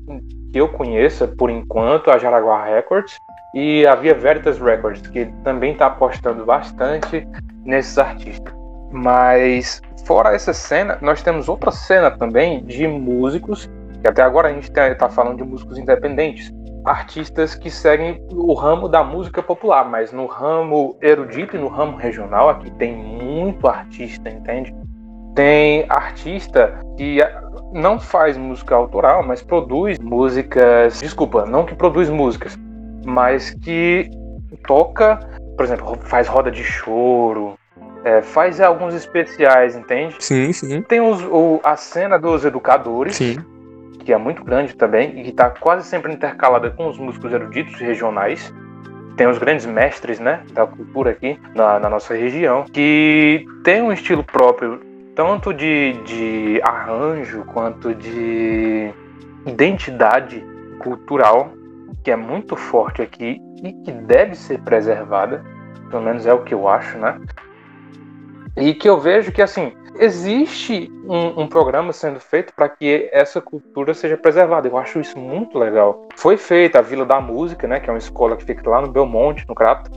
que eu conheça por enquanto, a Jaraguá Records e a Via Veritas Records, que também está apostando bastante nesses artistas. Mas fora essa cena, nós temos outra cena também de músicos, que até agora a gente está falando de músicos independentes, artistas que seguem o ramo da música popular, mas no ramo erudito e no ramo regional aqui tem muito artista, entende? Tem artista que não faz música autoral, mas produz músicas. Desculpa, não que produz músicas, mas que toca, por exemplo, faz roda de choro, é, faz alguns especiais, entende? Sim, sim. Tem os, o, a cena dos educadores. Sim que é muito grande também e que está quase sempre intercalada com os músicos eruditos regionais. Tem os grandes mestres né, da cultura aqui na, na nossa região, que tem um estilo próprio, tanto de, de arranjo quanto de identidade cultural, que é muito forte aqui e que deve ser preservada, pelo menos é o que eu acho, né? E que eu vejo que, assim, existe um, um programa sendo feito para que essa cultura seja preservada. Eu acho isso muito legal. Foi feita a Vila da Música, né, que é uma escola que fica lá no Belmonte, no Crato,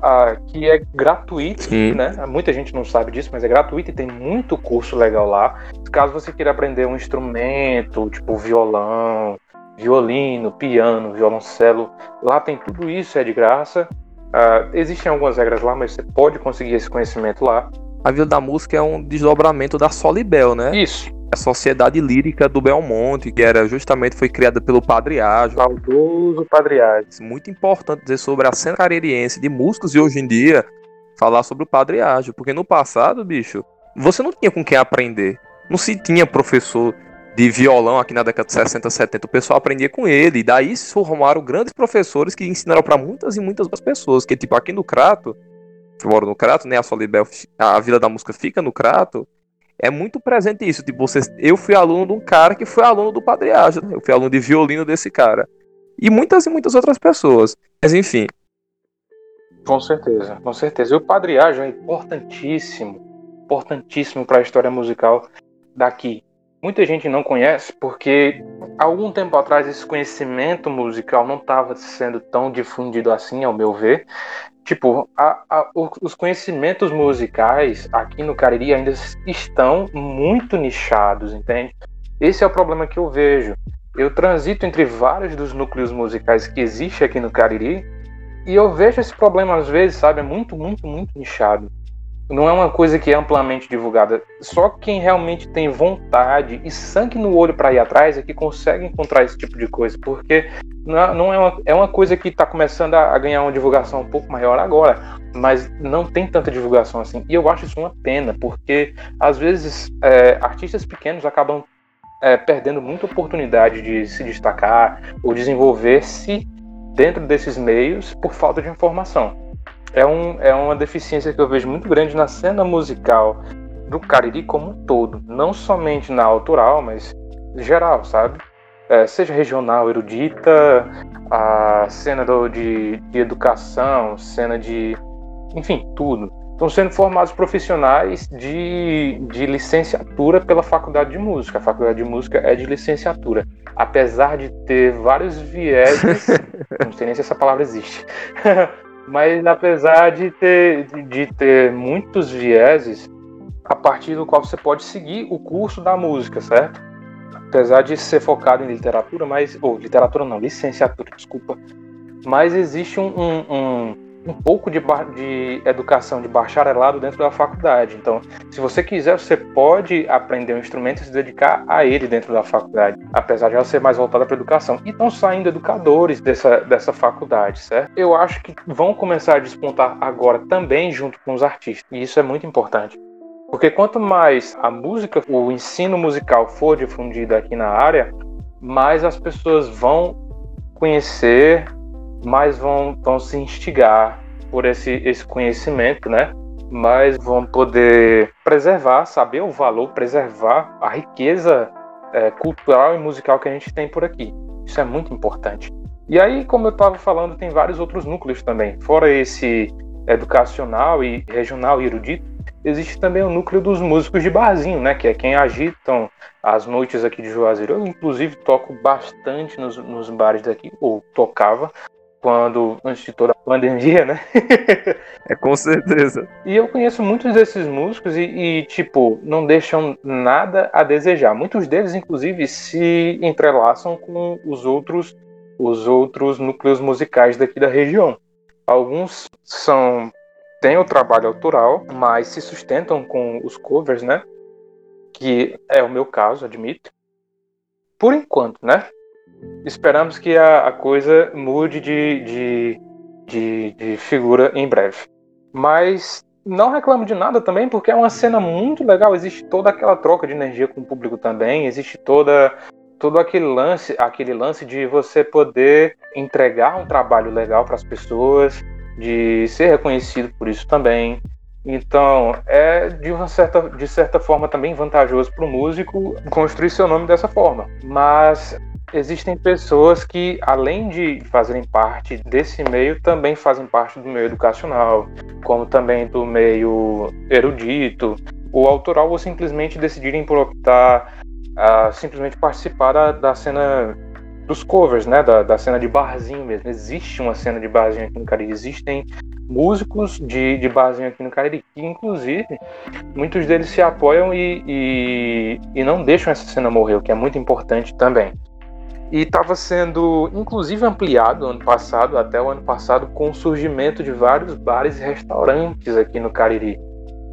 ah, que é gratuito, né? Muita gente não sabe disso, mas é gratuito e tem muito curso legal lá. Caso você queira aprender um instrumento, tipo violão, violino, piano, violoncelo, lá tem tudo isso, é de graça. Uh, existem algumas regras lá, mas você pode conseguir esse conhecimento lá a Vila da Música é um desdobramento da Solibel, né? Isso. A Sociedade Lírica do Belmonte, que era justamente foi criada pelo Padre Ágio. Saudoso Padre Ágio. Muito importante dizer sobre a cena caririense de músicos e hoje em dia falar sobre o Padre Ágio, porque no passado, bicho, você não tinha com quem aprender. Não se tinha professor de violão aqui na década de 60, 70, o pessoal aprendia com ele. E daí se formaram grandes professores que ensinaram para muitas e muitas pessoas. Que, tipo, aqui no Crato, que moro no Crato, né? A Solibel, a Vila da Música fica no Crato. É muito presente isso. Tipo, vocês, eu fui aluno de um cara que foi aluno do Padre Ágil, né? Eu fui aluno de violino desse cara. E muitas e muitas outras pessoas. Mas enfim. Com certeza, com certeza. E o Padre Ágil é importantíssimo. Importantíssimo para a história musical daqui. Muita gente não conhece porque algum tempo atrás esse conhecimento musical não estava sendo tão difundido assim, ao meu ver. Tipo, a, a, os conhecimentos musicais aqui no Cariri ainda estão muito nichados, entende? Esse é o problema que eu vejo. Eu transito entre vários dos núcleos musicais que existem aqui no Cariri e eu vejo esse problema às vezes, sabe? É muito, muito, muito nichado não é uma coisa que é amplamente divulgada. Só quem realmente tem vontade e sangue no olho para ir atrás é que consegue encontrar esse tipo de coisa, porque não é uma, é uma coisa que está começando a, ganhar uma divulgação um pouco maior agora, mas não tem tanta divulgação assim. E eu acho isso uma pena, porque às vezes é, artistas pequenos acabam é, perdendo muita oportunidade de se destacar ou desenvolver-se dentro desses meios por falta de informação é, um, é uma deficiência que eu vejo muito grande na cena musical do Cariri como um todo, não somente na autoral, mas geral, sabe? É, seja regional, erudita, a cena do, de, de educação, cena de. enfim, tudo. Estão sendo formados profissionais de, de licenciatura pela Faculdade de Música. A Faculdade de Música é de licenciatura. Apesar de ter vários vieses, [LAUGHS] não sei nem se essa palavra existe, mas apesar de ter, de ter muitos vieses, a partir do qual você pode seguir o curso da música, certo? Apesar de ser focado em literatura, mas. Ou literatura não, licenciatura, desculpa. Mas existe um, um, um, um pouco de, de educação de bacharelado dentro da faculdade. Então, se você quiser, você pode aprender um instrumento e se dedicar a ele dentro da faculdade, apesar de ela ser mais voltada para educação. E estão saindo educadores dessa, dessa faculdade, certo? Eu acho que vão começar a despontar agora também junto com os artistas, e isso é muito importante. Porque quanto mais a música, o ensino musical for difundido aqui na área, mais as pessoas vão conhecer, mais vão, vão se instigar por esse, esse conhecimento, né? Mais vão poder preservar, saber o valor, preservar a riqueza é, cultural e musical que a gente tem por aqui. Isso é muito importante. E aí, como eu estava falando, tem vários outros núcleos também. Fora esse educacional e regional e erudito, existe também o núcleo dos músicos de barzinho, né? Que é quem agitam as noites aqui de Juazeiro. Eu, inclusive, toco bastante nos, nos bares daqui, ou tocava, quando, antes de toda a pandemia, né? [LAUGHS] É com certeza. E eu conheço muitos desses músicos e, e, tipo, não deixam nada a desejar. Muitos deles, inclusive, se entrelaçam com os outros, os outros núcleos musicais daqui da região. Alguns são têm o trabalho autoral, mas se sustentam com os covers, né? Que é o meu caso, admito. Por enquanto, né? Esperamos que a, a coisa mude de, de, de, de figura em breve. Mas não reclamo de nada também, porque é uma cena muito legal. Existe toda aquela troca de energia com o público também. Existe toda todo aquele lance, aquele lance de você poder entregar um trabalho legal para as pessoas, de ser reconhecido por isso também. Então, é de uma certa, de certa forma também vantajoso para o músico construir seu nome dessa forma. Mas existem pessoas que, além de fazerem parte desse meio, também fazem parte do meio educacional, como também do meio erudito, ou autoral, ou simplesmente decidirem por optar a simplesmente participar da, da cena dos covers, né? Da, da cena de barzinho mesmo. Existe uma cena de barzinho aqui no Cariri. Existem músicos de, de barzinho aqui no Cariri, que inclusive muitos deles se apoiam e, e, e não deixam essa cena morrer, o que é muito importante também. E estava sendo, inclusive, ampliado ano passado, até o ano passado, com o surgimento de vários bares e restaurantes aqui no Cariri.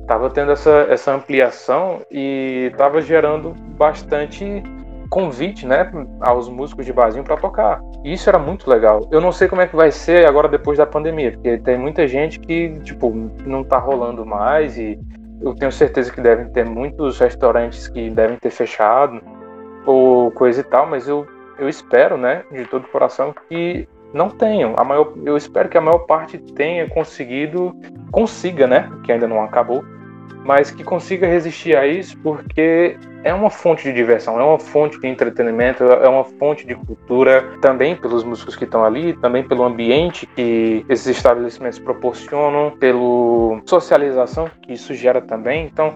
Estava tendo essa, essa ampliação e estava gerando bastante convite, né, aos músicos de barzinho para tocar. E isso era muito legal. Eu não sei como é que vai ser agora depois da pandemia, porque tem muita gente que, tipo, não tá rolando mais e eu tenho certeza que devem ter muitos restaurantes que devem ter fechado ou coisa e tal, mas eu, eu espero, né, de todo coração que não tenham. A maior, eu espero que a maior parte tenha conseguido, consiga, né, que ainda não acabou, mas que consiga resistir a isso, porque é uma fonte de diversão, é uma fonte de entretenimento, é uma fonte de cultura, também pelos músicos que estão ali, também pelo ambiente que esses estabelecimentos proporcionam, pela socialização que isso gera também. Então,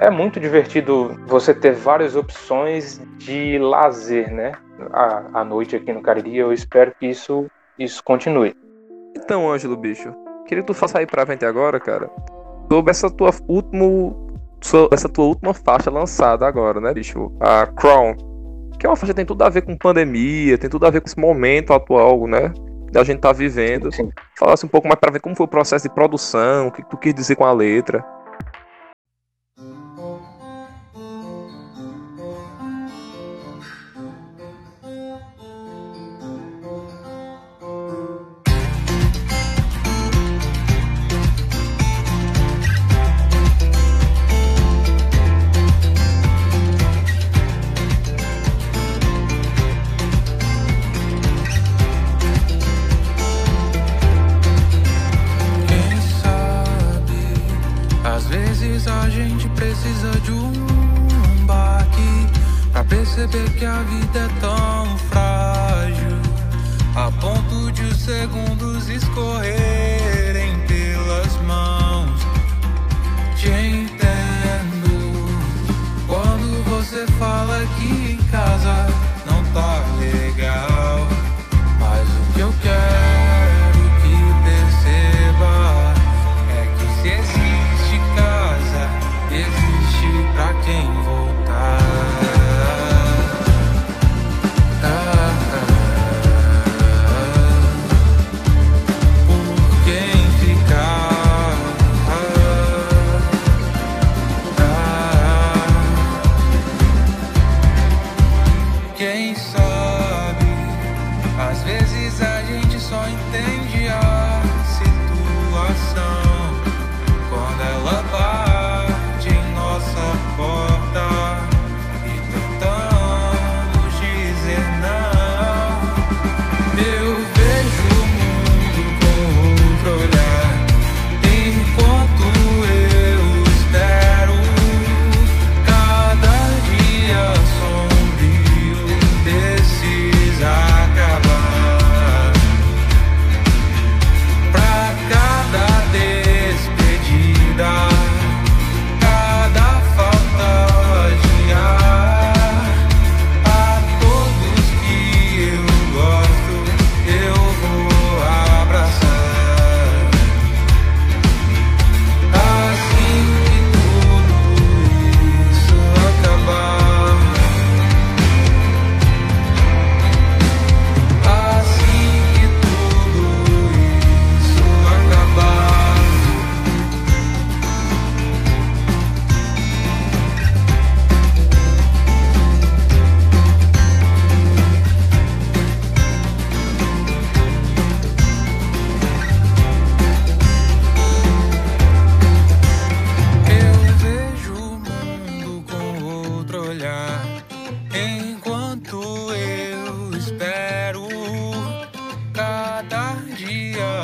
é muito divertido você ter várias opções de lazer, né? À, à noite aqui no Cariri, eu espero que isso, isso continue. Então, Ângelo, bicho, queria que tu faça aí pra gente agora, cara, sobre essa tua último essa tua última faixa lançada agora, né, bicho? A Crown. Que é uma faixa que tem tudo a ver com pandemia, tem tudo a ver com esse momento atual, né? Que a gente tá vivendo. Sim. Falasse um pouco mais pra ver como foi o processo de produção, o que tu quis dizer com a letra. Perceber que a vida é tão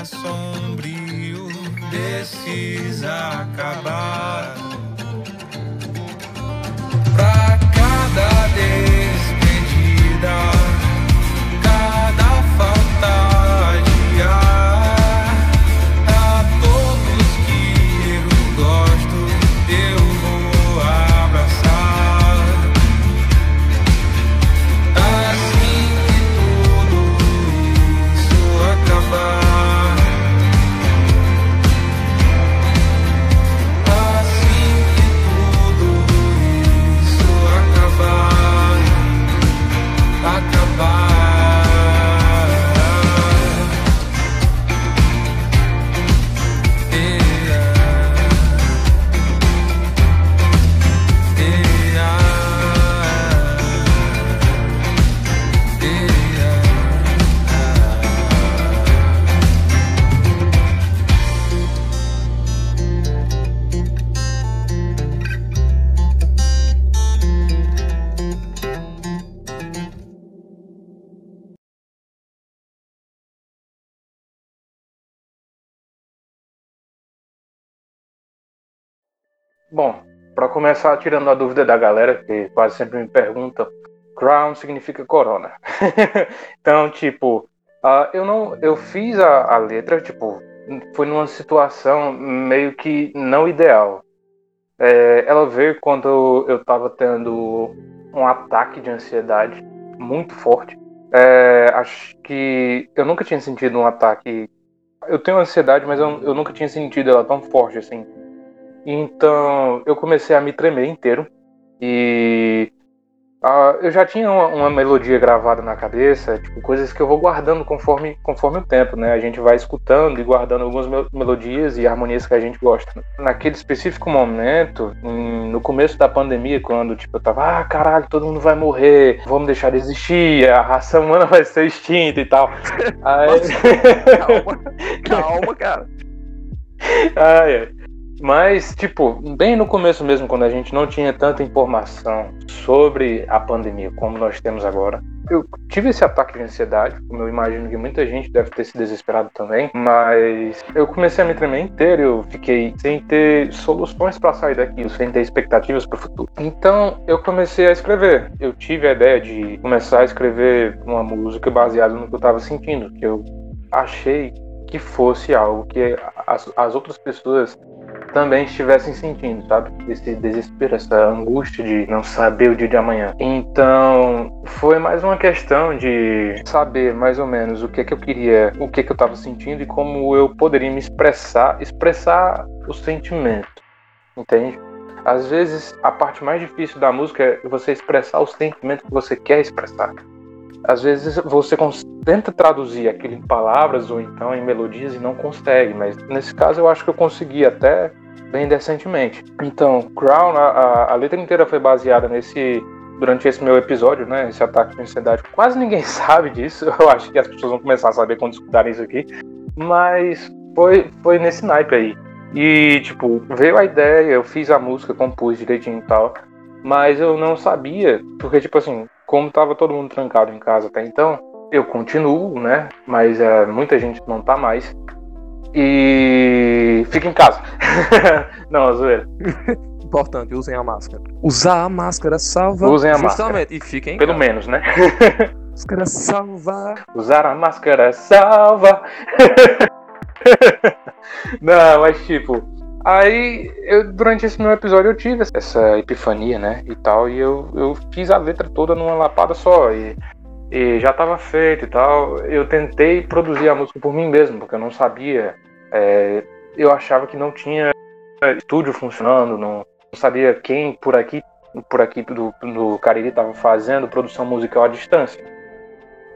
sombrio desses acabar. Bom, para começar, tirando a dúvida da galera, que quase sempre me pergunta, crown significa corona. [LAUGHS] então, tipo, ah, eu não, eu fiz a, a letra, tipo, foi numa situação meio que não ideal. É, ela veio quando eu tava tendo um ataque de ansiedade muito forte. É, acho que eu nunca tinha sentido um ataque. Eu tenho ansiedade, mas eu, eu nunca tinha sentido ela tão forte assim. Então eu comecei a me tremer inteiro e ah, eu já tinha uma, uma melodia gravada na cabeça, tipo coisas que eu vou guardando conforme, conforme o tempo, né? A gente vai escutando e guardando algumas mel- melodias e harmonias que a gente gosta. Naquele específico momento, em- no começo da pandemia, quando tipo eu tava, ah caralho, todo mundo vai morrer, vamos deixar de existir, a raça humana vai ser extinta e tal. [LAUGHS] Aí... Calma, calma, cara. [LAUGHS] Ai, ai. Mas, tipo, bem no começo mesmo, quando a gente não tinha tanta informação sobre a pandemia como nós temos agora, eu tive esse ataque de ansiedade, como eu imagino que muita gente deve ter se desesperado também, mas eu comecei a me tremer inteiro, eu fiquei sem ter soluções para sair daquilo, sem ter expectativas para o futuro. Então, eu comecei a escrever. Eu tive a ideia de começar a escrever uma música baseada no que eu estava sentindo, que eu achei que fosse algo que as, as outras pessoas também estivessem sentindo, sabe? Esse desespero, essa angústia de não saber o dia de amanhã. Então, foi mais uma questão de saber mais ou menos o que é que eu queria, o que é que eu estava sentindo e como eu poderia me expressar, expressar o sentimento, entende? Às vezes, a parte mais difícil da música é você expressar o sentimento que você quer expressar. Às vezes você tenta traduzir aquilo em palavras ou então em melodias e não consegue, mas nesse caso eu acho que eu consegui até bem decentemente. Então, Crown, a, a- a letra inteira foi baseada nesse, durante esse meu episódio, né? Esse ataque de ansiedade. Quase ninguém [LAUGHS] sabe disso. Eu acho que as pessoas vão começar a saber quando escutarem isso aqui. Mas foi, foi nesse naipe aí. E, tipo, veio a ideia, eu fiz a música, compus direitinho e tal. Mas eu não sabia, porque, tipo assim, como tava todo mundo trancado em casa até então, eu continuo, né? Mas é, muita gente não tá mais. E fica em casa. [LAUGHS] não, zoeira. [LAUGHS] Importante, usem a máscara. Usar a máscara salva. Usem a Justamente, e fiquem em Pelo casa. menos, né? [LAUGHS] Máscara salva. Usar a máscara salva. Não, mas tipo, aí eu, durante esse meu episódio eu tive essa epifania, né? E tal, e eu, eu fiz a letra toda numa lapada só. E, e já tava feito e tal. Eu tentei produzir a música por mim mesmo, porque eu não sabia. é, eu achava que não tinha estúdio funcionando, não, sabia quem por aqui, por aqui do, do Cariri tava fazendo produção musical à distância.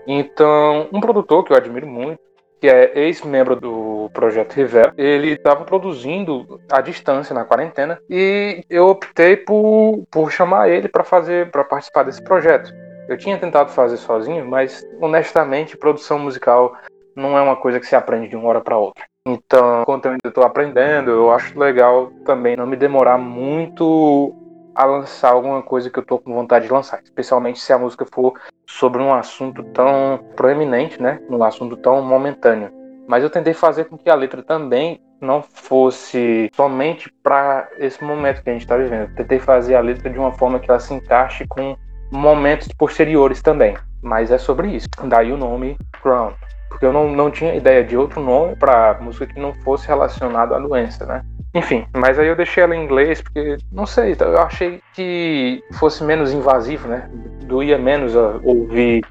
Então, um produtor que eu admiro muito, que é ex-membro do Projeto Rivera, ele estava produzindo à distância na quarentena e eu optei por, por chamar ele para fazer, para participar desse projeto. Eu tinha tentado fazer sozinho, mas honestamente, produção musical não é uma coisa que se aprende de uma hora para outra. Então, enquanto eu ainda estou aprendendo, eu acho legal também não me demorar muito a lançar alguma coisa que eu tô com vontade de lançar, especialmente se a música for sobre um assunto tão proeminente, né? Um assunto tão momentâneo. Mas eu tentei fazer com que a letra também não fosse somente para esse momento que a gente está vivendo. Eu tentei fazer a letra de uma forma que ela se encaixe com momentos posteriores também. Mas é sobre isso. Daí o nome Crown. Porque eu não, não tinha ideia de outro nome para música que não fosse relacionado à doença, né? Enfim, mas aí eu deixei ela em inglês porque, não sei, então eu achei que fosse menos invasivo, né? Doía menos ouvir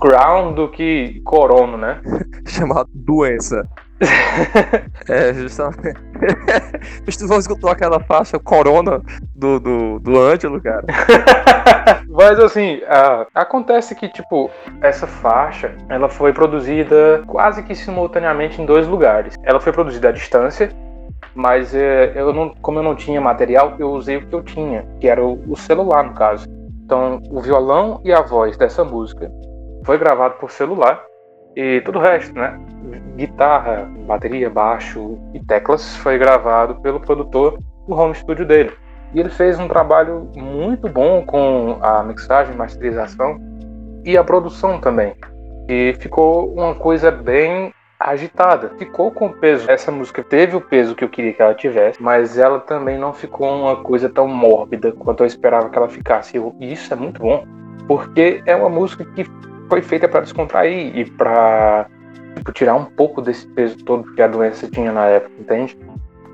Crown do que Corona, né? [LAUGHS] Chamado doença. [LAUGHS] é, justamente. Mas tu não escutou aquela faixa Corona do, do, do Ângelo, cara? [LAUGHS] Mas assim, acontece que, tipo, essa faixa, ela foi produzida quase que simultaneamente em dois lugares. Ela foi produzida à distância, mas eh, eu não, como eu não tinha material, eu usei o que eu tinha, que era o, o celular, no caso. Então, o violão e a voz dessa música foi gravado por celular e todo o resto, né? Guitarra, bateria, baixo e teclas foi gravado pelo produtor no home studio dele. E ele fez um trabalho muito bom com a mixagem, masterização e a produção também. E ficou uma coisa bem agitada. Ficou com peso. Essa música teve o peso que eu queria que ela tivesse, mas ela também não ficou uma coisa tão mórbida quanto eu esperava que ela ficasse. E isso é muito bom, porque é uma música que foi feita para descontrair e para tipo, tirar um pouco desse peso todo que a doença tinha na época, entende?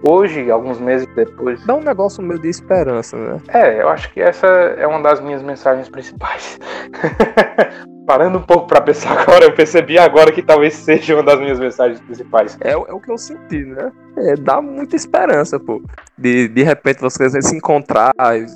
Hoje, alguns meses depois. Dá um negócio meio de esperança, né? É, eu acho que essa é uma das minhas mensagens principais. [LAUGHS] Parando um pouco para pensar agora, eu percebi agora que talvez seja uma das minhas mensagens principais. É, o- é o que eu senti, né? É, dá muita esperança, pô. De, de repente você se encontrar,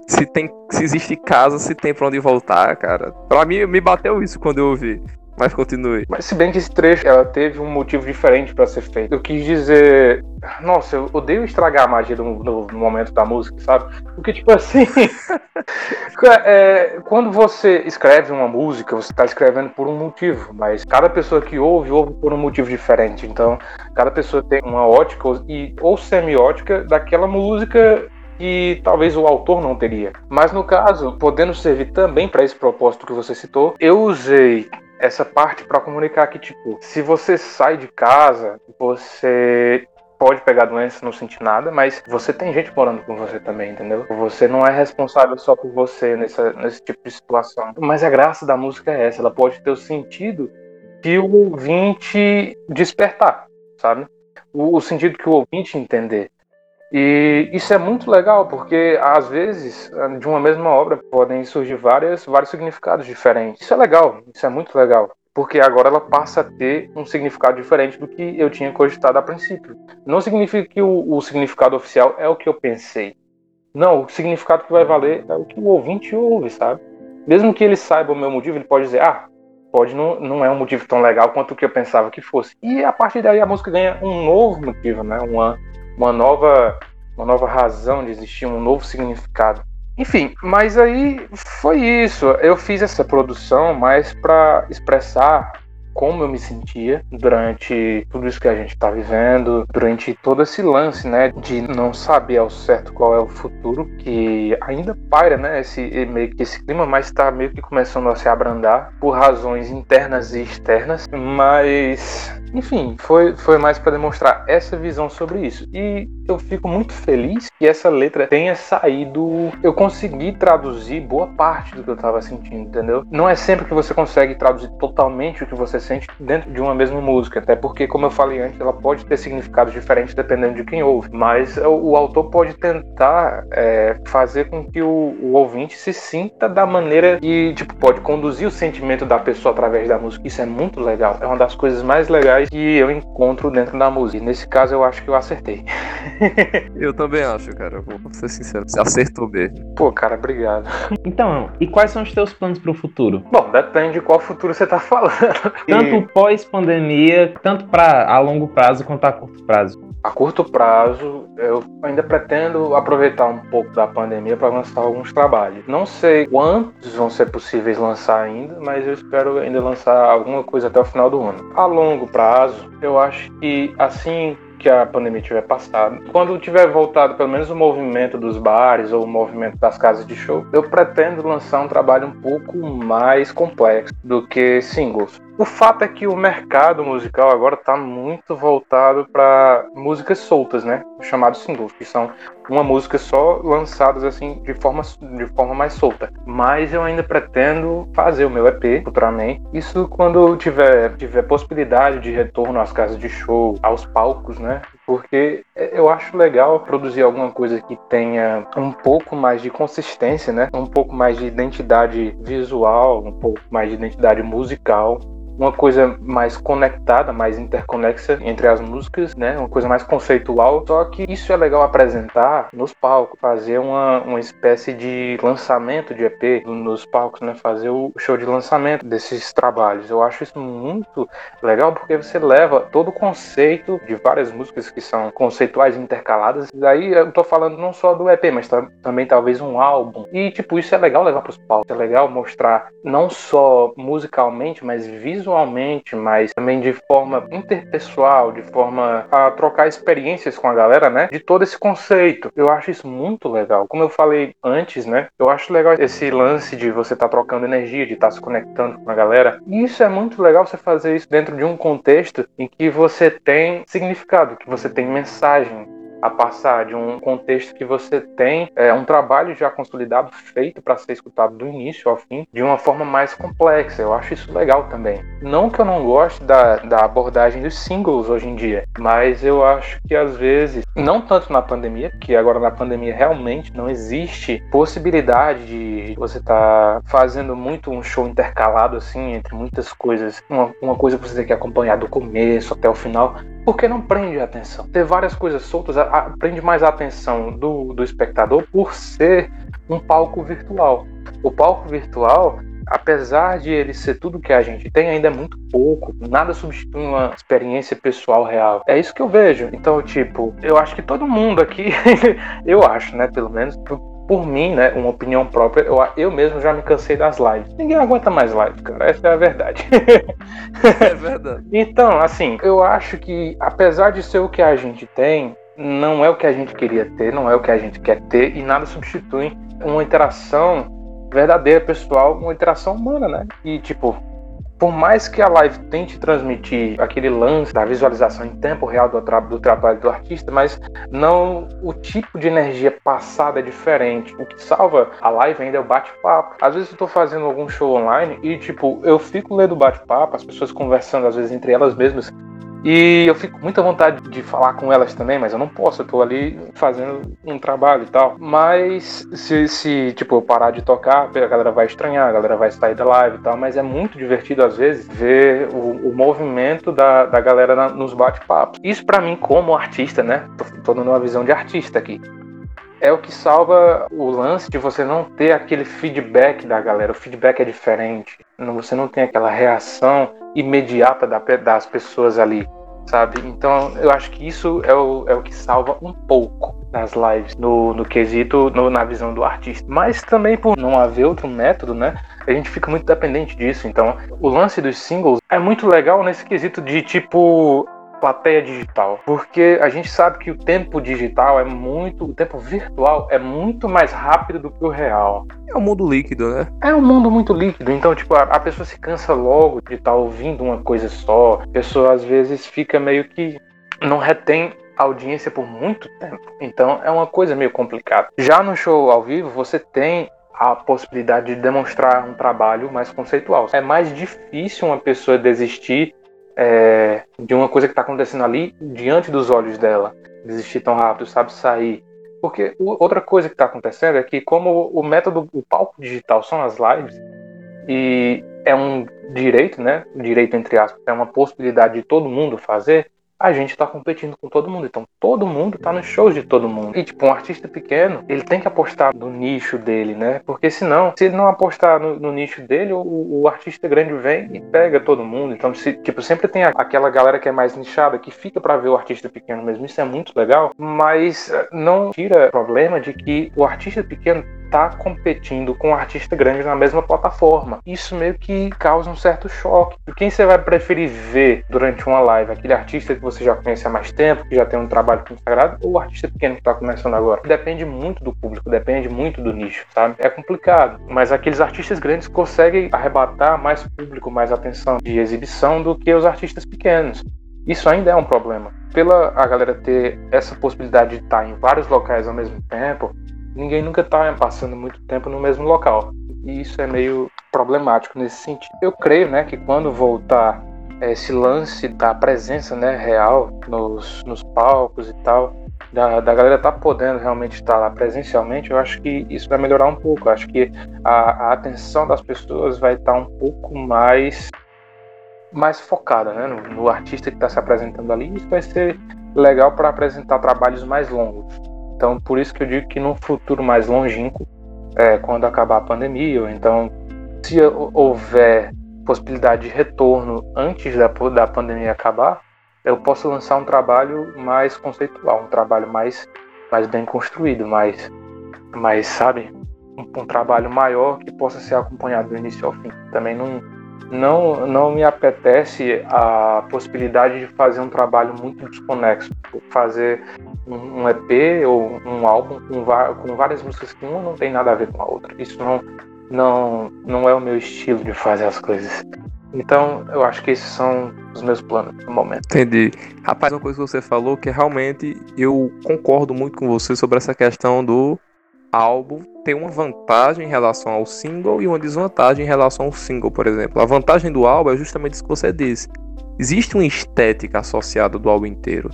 se tem, se existe casa, se tem pra onde voltar, cara. Pra mim, me bateu isso quando eu ouvi. Mas continue. Mas se bem que esse trecho ela teve um motivo diferente para ser feito. Eu quis dizer, nossa, eu odeio estragar a magia do- do momento da música, sabe? Porque tipo assim, [LAUGHS] é, quando você escreve uma música, você está escrevendo por um motivo, mas cada pessoa que ouve ouve por um motivo diferente. Então, cada pessoa tem uma ótica e ou semiótica daquela música que talvez o autor não teria. Mas no caso, podendo servir também para esse propósito que você citou, eu usei essa parte para comunicar que, tipo, se você sai de casa, você pode pegar doença, não sentir nada, mas você tem gente morando com você também, entendeu? Você não é responsável só por você nessa, nesse tipo de situação. Mas a graça da música é essa, ela pode ter o sentido que o ouvinte despertar, sabe? O, o sentido que o ouvinte entender. E isso é muito legal, porque às vezes, de uma mesma obra, podem surgir várias, vários significados diferentes. Isso é legal, isso é muito legal. Porque agora ela passa a ter um significado diferente do que eu tinha cogitado a princípio. Não significa que o, o significado oficial é o que eu pensei. Não, o significado que vai valer é o que o ouvinte ouve, sabe? Mesmo que ele saiba o meu motivo, ele pode dizer, ah, pode não, não é um motivo tão legal quanto o que eu pensava que fosse. E a partir daí a música ganha um novo motivo, né? Uma, uma nova uma nova razão de existir, um novo significado. Enfim, mas aí foi isso. Eu fiz essa produção mais para expressar como eu me sentia durante tudo isso que a gente está vivendo, durante todo esse lance, né, de não saber ao certo qual é o futuro, que ainda paira, né, esse meio que esse clima, mas está meio que começando a se abrandar por razões internas e externas, mas enfim, foi, foi mais para demonstrar essa visão sobre isso. E eu fico muito feliz que essa letra tenha saído. Eu consegui traduzir boa parte do que eu estava sentindo, entendeu? Não é sempre que você consegue traduzir totalmente o que você sente dentro de uma mesma música, até porque, como eu falei antes, ela pode ter significados diferentes dependendo de quem ouve. Mas o, o autor pode tentar é, fazer com que o, o, ouvinte se sinta da maneira que, tipo, pode conduzir o sentimento da pessoa através da música. Isso é muito legal. É uma das coisas mais legais que eu encontro dentro da música. E nesse caso, eu acho que eu acertei. [LAUGHS] eu também acho, cara. Vou ser sincero. Você acertou mesmo. Pô, cara, obrigado. Então, e quais são os teus planos para o futuro? Bom, depende de qual futuro você tá falando. Tanto e... pós-pandemia, tanto para a longo prazo quanto a curto prazo. A curto prazo, eu ainda pretendo aproveitar um pouco da pandemia para lançar alguns trabalhos. Não sei quantos vão ser possíveis lançar ainda, mas eu espero ainda lançar alguma coisa até o final do ano. A longo prazo, eu acho que assim que a pandemia tiver passado, quando tiver voltado pelo menos o movimento dos bares ou o movimento das casas de show, eu pretendo lançar um trabalho um pouco mais complexo do que singles. O fato é que o mercado musical agora está muito voltado para músicas soltas, né? Chamados singles, que são uma música só lançadas assim de forma, de forma mais solta. Mas eu ainda pretendo fazer o meu EP futuramente. Isso quando tiver, tiver possibilidade de retorno às casas de show, aos palcos, né? Porque eu acho legal produzir alguma coisa que tenha um pouco mais de consistência, né? Um pouco mais de identidade visual, um pouco mais de identidade musical uma coisa mais conectada, mais interconexa entre as músicas, né? Uma coisa mais conceitual. Só que isso é legal apresentar nos palcos, fazer uma, uma espécie de lançamento de EP nos palcos, né? Fazer o show de lançamento desses trabalhos. Eu acho isso muito legal porque você leva todo o conceito de várias músicas que são conceituais intercaladas. Daí eu tô falando não só do EP, mas também talvez um álbum. E tipo, isso é legal levar para os palcos. É legal mostrar não só musicalmente, mas visualmente visualmente, mas também de forma interpessoal, de forma a trocar experiências com a galera, né? De todo esse conceito. Eu acho isso muito legal. Como eu falei antes, né? Eu acho legal esse lance de você estar tá trocando energia, de estar tá se conectando com a galera. E isso é muito legal você fazer isso dentro de um contexto em que você tem significado, que você tem mensagem, a passar de um contexto que você tem é, um trabalho já consolidado, feito para ser escutado do início ao fim, de uma forma mais complexa. Eu acho isso legal também. Não que eu não goste da, da abordagem dos singles hoje em dia, mas eu acho que às vezes, não tanto na pandemia, que agora na pandemia realmente não existe possibilidade de você estar tá fazendo muito um show intercalado assim, entre muitas coisas. Uma, uma coisa você tem que acompanhar do começo até o final, porque não prende a atenção. Ter várias coisas soltas a, a, prende mais a atenção do, do espectador por ser um palco virtual. O palco virtual, apesar de ele ser tudo que a gente tem, ainda é muito pouco. Nada substitui uma experiência pessoal real. É isso que eu vejo. Então, tipo, eu acho que todo mundo aqui, [LAUGHS] eu acho, né, pelo menos, por mim, né, uma opinião própria, eu, eu mesmo já me cansei das lives. Ninguém aguenta mais live, cara. Essa é a verdade. [LAUGHS] é verdade. [LAUGHS] então, assim, eu acho que apesar de ser o que a gente tem, não é o que a gente queria ter, não é o que a gente quer ter e nada substitui uma interação verdadeira, pessoal, uma interação humana, né? E tipo, por mais que a live tente transmitir aquele lance da visualização em tempo real do, tra do trabalho do artista, mas não o tipo de energia passada é diferente. O que salva a live ainda é o bate-papo. Às vezes eu tô fazendo algum show online e, tipo, eu fico lendo bate-papo, as pessoas conversando, às vezes, entre elas mesmas, e eu fico muita vontade de falar com elas também, mas eu não posso, eu tô ali fazendo um trabalho e tal. Mas se, se tipo, eu parar de tocar, a galera vai estranhar, a galera vai sair da live e tal, mas é muito divertido às vezes ver o, o movimento da, da galera na, nos bate-papos. Isso para mim, como artista, né? Tô, tô dando uma visão de artista aqui é o que salva o lance de você não ter aquele feedback da galera. O feedback é diferente. Você não tem aquela reação imediata das pessoas ali. sabe? Então eu acho que isso é o, é o que salva um pouco nas lives, no, no quesito, no, na visão do artista. Mas também por não haver outro método, né? A gente fica muito dependente disso. Então, o lance dos singles é muito legal nesse quesito de tipo plateia digital, porque a gente sabe que o tempo digital é muito, o tempo virtual é muito mais rápido do que o real. É um mundo líquido, né? É um mundo muito líquido, então tipo a, a pessoa se cansa logo de estar ouvindo uma coisa só. A pessoa às vezes fica meio que não retém audiência por muito tempo. Então é uma coisa meio complicada. Já no show ao vivo, você tem a possibilidade de demonstrar um trabalho mais conceitual. É mais difícil uma pessoa desistir é, de uma coisa que está acontecendo ali diante dos olhos dela. Desistir tão rápido, sabe sair. Porque outra coisa que está acontecendo é que, como o método, o palco digital são as lives, e é um direito, né? Direito entre aspas, é uma possibilidade de todo mundo fazer a gente tá competindo com todo mundo. Então todo mundo tá nos shows de todo mundo. E tipo, um artista pequeno, ele tem que apostar no nicho dele, né? Porque senão, se ele não apostar no, no nicho dele, o, o, artista grande vem e pega todo mundo. Então, se, tipo, sempre tem aquela galera que é mais nichada, que fica para ver o artista pequeno mesmo. Isso é muito legal. Mas eh, não tira problema de que o artista pequeno tá competindo com um artista grande na mesma plataforma. Isso meio que causa um certo choque. Quem você vai preferir ver durante uma live? Aquele artista que você já conhece há mais tempo, que já tem um trabalho consagrado, ou o artista pequeno que está começando agora? Depende muito do público, depende muito do nicho, sabe? É complicado, mas aqueles artistas grandes conseguem arrebatar mais público, mais atenção de exibição do que os artistas pequenos. Isso ainda é um problema. Pela a galera ter essa possibilidade de estar em vários locais ao mesmo tempo, ninguém nunca está passando muito tempo no mesmo local. E isso é meio problemático nesse sentido. Eu creio né, que quando voltar esse lance da presença né, real nos, nos palcos e tal, da, da galera tá podendo realmente estar lá presencialmente, eu acho que isso vai melhorar um pouco. Eu acho que a, a atenção das pessoas vai estar um pouco mais mais focada né, no, no artista que está se apresentando ali. Isso vai ser legal para apresentar trabalhos mais longos. Então, por isso que eu digo que no futuro mais longínquo, é, quando acabar a pandemia, ou então se houver possibilidade de retorno antes da, da pandemia acabar, eu posso lançar um trabalho mais conceitual, um trabalho mais, mais bem construído, mais, mais sabe, um, um trabalho maior que possa ser acompanhado do início ao fim. Também não, não, não me apetece a possibilidade de fazer um trabalho muito desconexo, fazer um EP ou um álbum com, com várias músicas que uma não tem nada a ver com a outra. Isso não, não, não é o meu estilo de fazer as coisas. Então, eu acho que esses são os meus planos no momento. Entendi. Rapaz, uma coisa que você falou que realmente eu concordo muito com você sobre essa questão do álbum tem uma vantagem em relação ao single e uma desvantagem em relação ao single, por exemplo. A vantagem do álbum é justamente isso que você disse. Existe uma estética associada do álbum inteiro.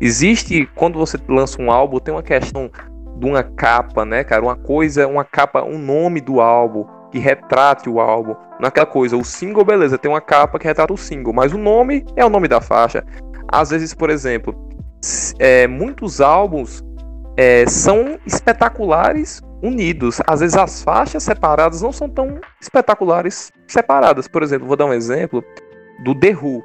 Existe, quando você lança um álbum, tem uma questão de uma capa, né, cara? Uma coisa, uma capa, um nome do álbum que retrate o álbum. Naquela coisa, o single, beleza, tem uma capa que retrata o single, mas o nome é o nome da faixa. Às vezes, por exemplo, é, muitos álbuns é, são espetaculares unidos. Às vezes as faixas separadas não são tão espetaculares separadas. Por exemplo, vou dar um exemplo do The Who,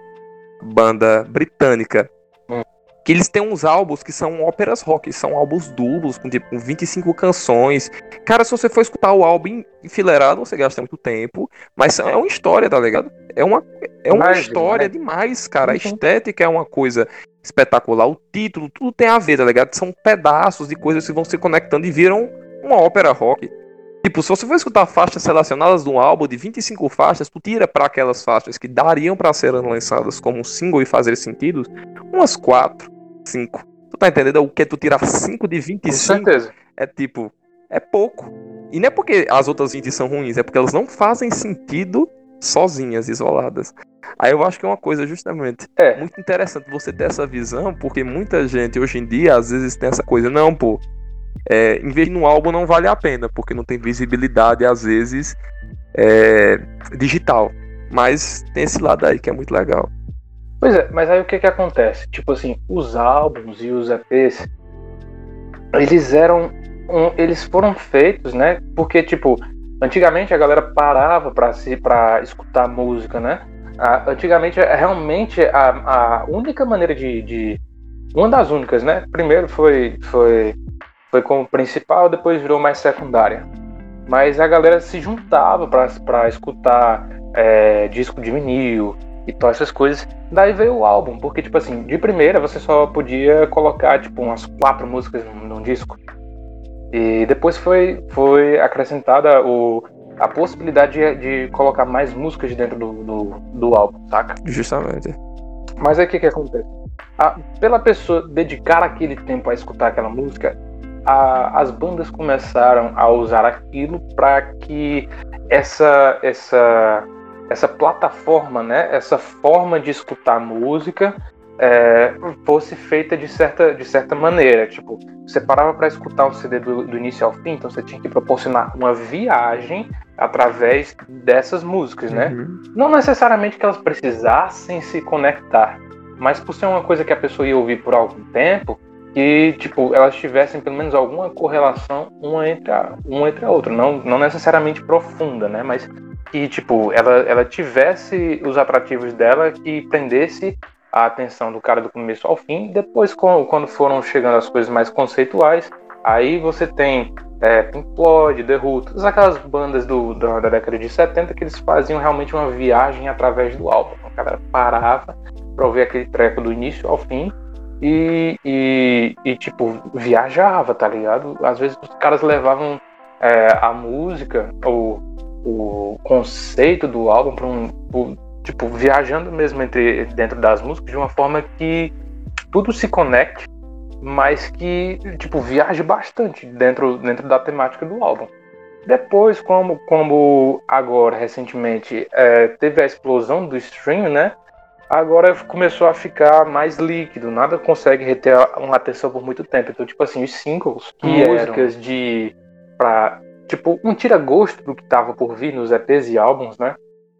banda britânica. Hum. Que eles têm uns álbuns que são óperas rock, são álbuns duplos, com tipo 25 canções. Cara, se você for escutar o álbum enfileirado, você gasta muito tempo. Mas é uma história, tá ligado? É uma, é uma história né? demais, cara. A uhum. estética é uma coisa espetacular. O título, tudo tem a ver, tá ligado? São pedaços de coisas que vão se conectando e viram uma ópera rock. Tipo, se você for escutar faixas selecionadas de um álbum de 25 faixas, tu tira para aquelas faixas que dariam para serem lançadas como um single e fazer sentido, umas 4, 5. Tu tá entendendo? O que é tu tirar 5 de 25? Com certeza. É tipo, é pouco. E não é porque as outras 20 são ruins, é porque elas não fazem sentido sozinhas, isoladas. Aí eu acho que é uma coisa justamente é. muito interessante você ter essa visão, porque muita gente hoje em dia às vezes tem essa coisa, não, pô, é, investir no álbum não vale a pena, porque não tem visibilidade às vezes é, digital. Mas tem esse lado aí que é muito legal. Pois é, mas aí o que que acontece? Tipo assim, os álbuns e os EPs, eles eram, um, eles foram feitos, né? Porque tipo, antigamente a galera parava para se para escutar música, né? A- antigamente, é realmente a, a única maneira de, de- Uma das únicas, né? Primeiro foi, foi, foi como principal, depois virou mais secundária. Mas a galera se juntava pra escutar é, disco de vinil e todas essas coisas. Daí veio o álbum, porque, tipo assim, de primeira você só podia colocar, tipo, umas quatro músicas num, num disco. E depois foi, foi acrescentada o, a possibilidade de, de colocar mais músicas dentro do, do, do álbum, saca? Justamente. Mas aí o que, que acontece? A- pela pessoa dedicar aquele tempo a escutar aquela música, a- as bandas começaram a usar aquilo para que essa, essa, essa plataforma, né, essa forma de escutar música é, fosse feita de certa, de certa maneira. Tipo, você parava para escutar um CD do, do início ao fim, então você tinha que proporcionar uma viagem através dessas músicas, né? Uhum. Não necessariamente que elas precisassem se conectar, mas por ser uma coisa que a pessoa ia ouvir por algum tempo, que tipo elas tivessem pelo menos alguma correlação uma entre a, uma entre a outra, não, não necessariamente profunda, né? Mas que tipo ela, ela tivesse os atrativos dela que prendesse a atenção do cara do começo ao fim. Depois, quando foram chegando as coisas mais conceituais, aí você tem é, Floyd, The todas aquelas bandas do, da, da década de 70 que eles faziam realmente uma viagem através do álbum. A galera parava pra ouvir aquele treco do início ao fim e, e, e, tipo, viajava, tá ligado? Às vezes os caras levavam é, a música, o, o conceito do álbum para um. Tipo, viajando mesmo entre, dentro das músicas de uma forma que tudo se conecte mas que tipo viaje bastante dentro, dentro da temática do álbum. Depois, como, como agora recentemente é, teve a explosão do stream, né? Agora começou a ficar mais líquido, nada consegue reter uma atenção por muito tempo. Então, tipo assim, os singles, que músicas de para tipo um tira-gosto do que tava por vir nos EPs e álbuns, né?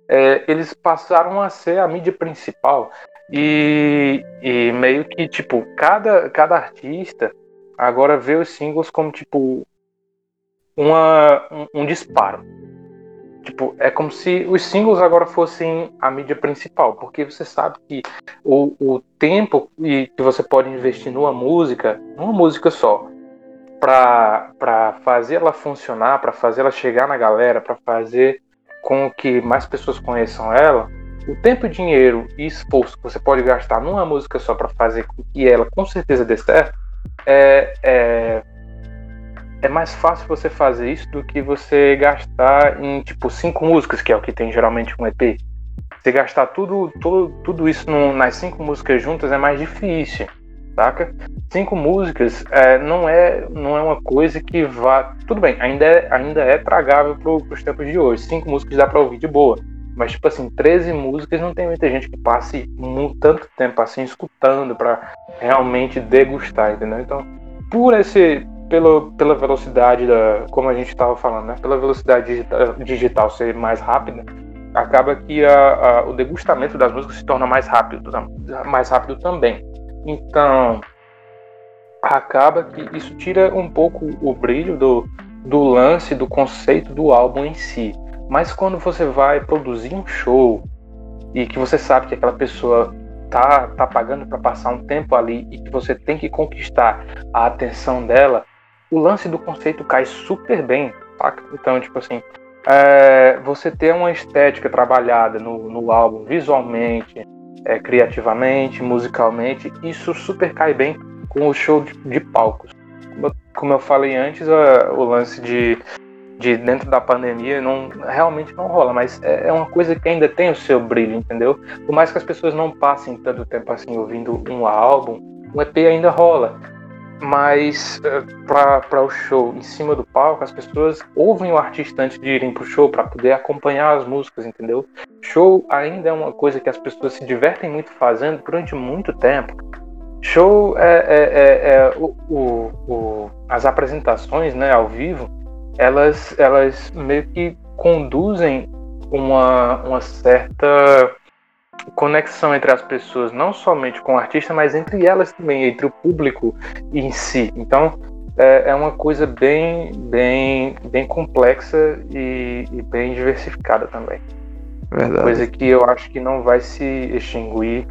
É, eles passaram a ser a mídia principal. E, e meio que, tipo, cada, cada artista agora vê os singles como, tipo, uma, um, um disparo. Tipo, é como se os singles agora fossem a mídia principal, porque você sabe que o, o tempo que você pode investir numa música, numa música só, para fazer ela funcionar, para fazer ela chegar na galera, para fazer com que mais pessoas conheçam ela, o tempo, dinheiro e esforço que você pode gastar numa música só para fazer com que ela com certeza dê certo, é, é, é mais fácil você fazer isso do que você gastar em tipo cinco músicas, que é o que tem geralmente um EP. Você gastar tudo, tudo, tudo isso num- nas cinco músicas juntas é mais difícil, saca? Cinco músicas é, não, é, não é uma coisa que vá. Tudo bem, ainda é, ainda é tragável pro, pros tempos de hoje. Cinco músicas dá pra ouvir de boa. Mas, tipo assim, 13 músicas não tem muita gente que passe mu- tanto tempo assim escutando pra realmente degustar, entendeu? Então, por esse. Pelo, pela velocidade da. Como a gente estava falando, né? Pela velocidade digital, digital ser mais rápida, acaba que a- a- o degustamento das músicas se torna mais rápido, mais rápido também. Então, acaba que isso tira um pouco o brilho do, do lance, do conceito do álbum em si. Mas quando você vai produzir um show e que você sabe que aquela pessoa tá, tá pagando para passar um tempo ali e que você tem que conquistar a atenção dela, o lance do conceito cai super bem, saca? Então, tipo assim, é, você ter uma estética trabalhada no, no álbum visualmente, é, criativamente, musicalmente, isso super cai bem com o show de, de palcos. Como eu- falei antes, o lance de, de dentro da pandemia não realmente não rola, mas é, é uma coisa que ainda tem o seu brilho, entendeu? Por mais que as pessoas não passem tanto tempo assim ouvindo um álbum, um EP ainda rola. Mas para o show em cima do palco, as pessoas ouvem o artista antes de irem pro show para poder acompanhar as músicas, entendeu? Show ainda é uma coisa que as pessoas se divertem muito fazendo durante muito tempo. Show é, é, é, é o, o- o- as apresentações, né, ao vivo, elas, elas meio que conduzem uma, uma certa conexão entre as pessoas, não somente com o artista, mas entre elas também, entre o público em si. Então, é, é uma coisa bem, bem, bem complexa e, e bem diversificada também. Verdade. Coisa que eu acho que não vai se extinguir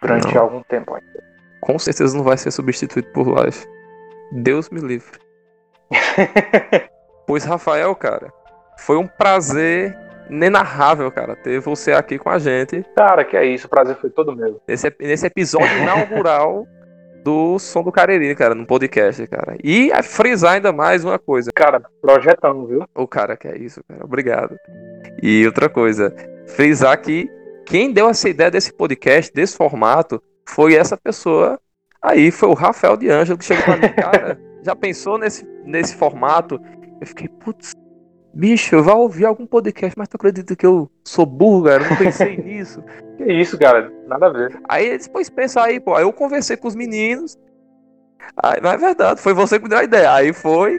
durante Não. algum tempo ainda. Com certeza não vai ser substituído por live. Deus me livre. [LAUGHS] Pois, Rafael, cara, foi um prazer inenarrável, cara, ter você aqui com a gente Cara, que é isso, o prazer foi todo meu. nesse, nesse episódio inaugural [LAUGHS] do Som do Cariri, cara, no podcast, cara. E a frisar ainda mais uma coisa. Cara, projetão, viu? O cara que é isso, cara. Obrigado. E outra coisa, frisar que quem deu essa ideia desse podcast, desse formato, foi essa pessoa aí, foi o Rafael de Ângelo que chegou pra mim, [LAUGHS] cara. Já pensou nesse, nesse formato? Eu fiquei, putz, bicho, eu vou ouvir algum podcast, mas tu acredita que eu sou burro, cara? Eu não pensei [LAUGHS] nisso. Que isso, cara, nada a ver. Aí eles, depois pensa aí, pô. Aí eu conversei com os meninos. Aí, mas é verdade, foi você que me deu a ideia. Aí foi.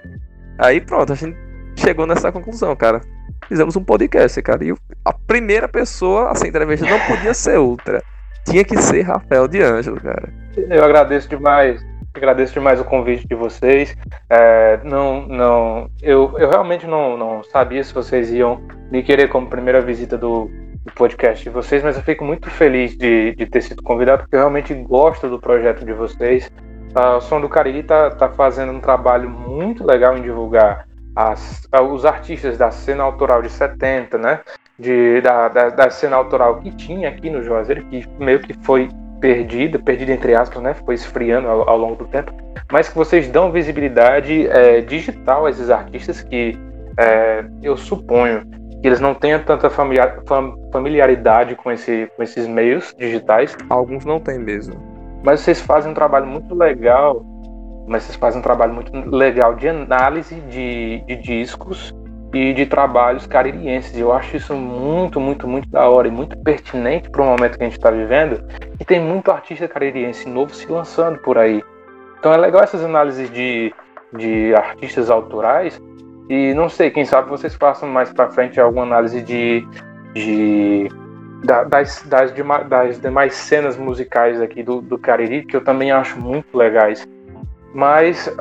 Aí pronto, a gente chegou nessa conclusão, cara. Fizemos um podcast, cara. E a primeira pessoa a ser entrevistada não podia ser outra. Tinha que ser Rafael de Ângelo, cara. Eu agradeço demais. Agradeço demais o convite de vocês. É, não, não, eu, eu realmente não, não sabia se vocês iam me querer como primeira visita do, do podcast de vocês, mas eu fico muito feliz de, de ter sido convidado, porque eu realmente gosto do projeto de vocês. Ah, o Som do Cariri está tá fazendo um trabalho muito legal em divulgar as- os artistas da cena autoral de 70, né? De, da, da, da cena autoral que tinha aqui no Juazeiro, que meio que foi perdida, perdida entre aspas, né? Foi esfriando ao, ao longo do tempo, mas que vocês dão visibilidade é, digital a esses artistas que é, eu suponho que eles não tenham tanta familiar- fam- familiaridade com, esse, com esses meios digitais, Alguns não tem mesmo. mas vocês fazem um trabalho muito legal, mas vocês fazem um trabalho muito legal de análise de, de discos e de trabalhos caririenses. Eu acho isso muito, muito, muito da hora e muito pertinente para o momento que a gente está vivendo. E tem muito artista caririense novo se lançando por aí. Então é legal essas análises de, de artistas autorais. E não sei, quem sabe vocês façam mais para frente alguma análise de, de da- das, das, das demais cenas musicais aqui do, do Cariri, que eu também acho muito legais. Mas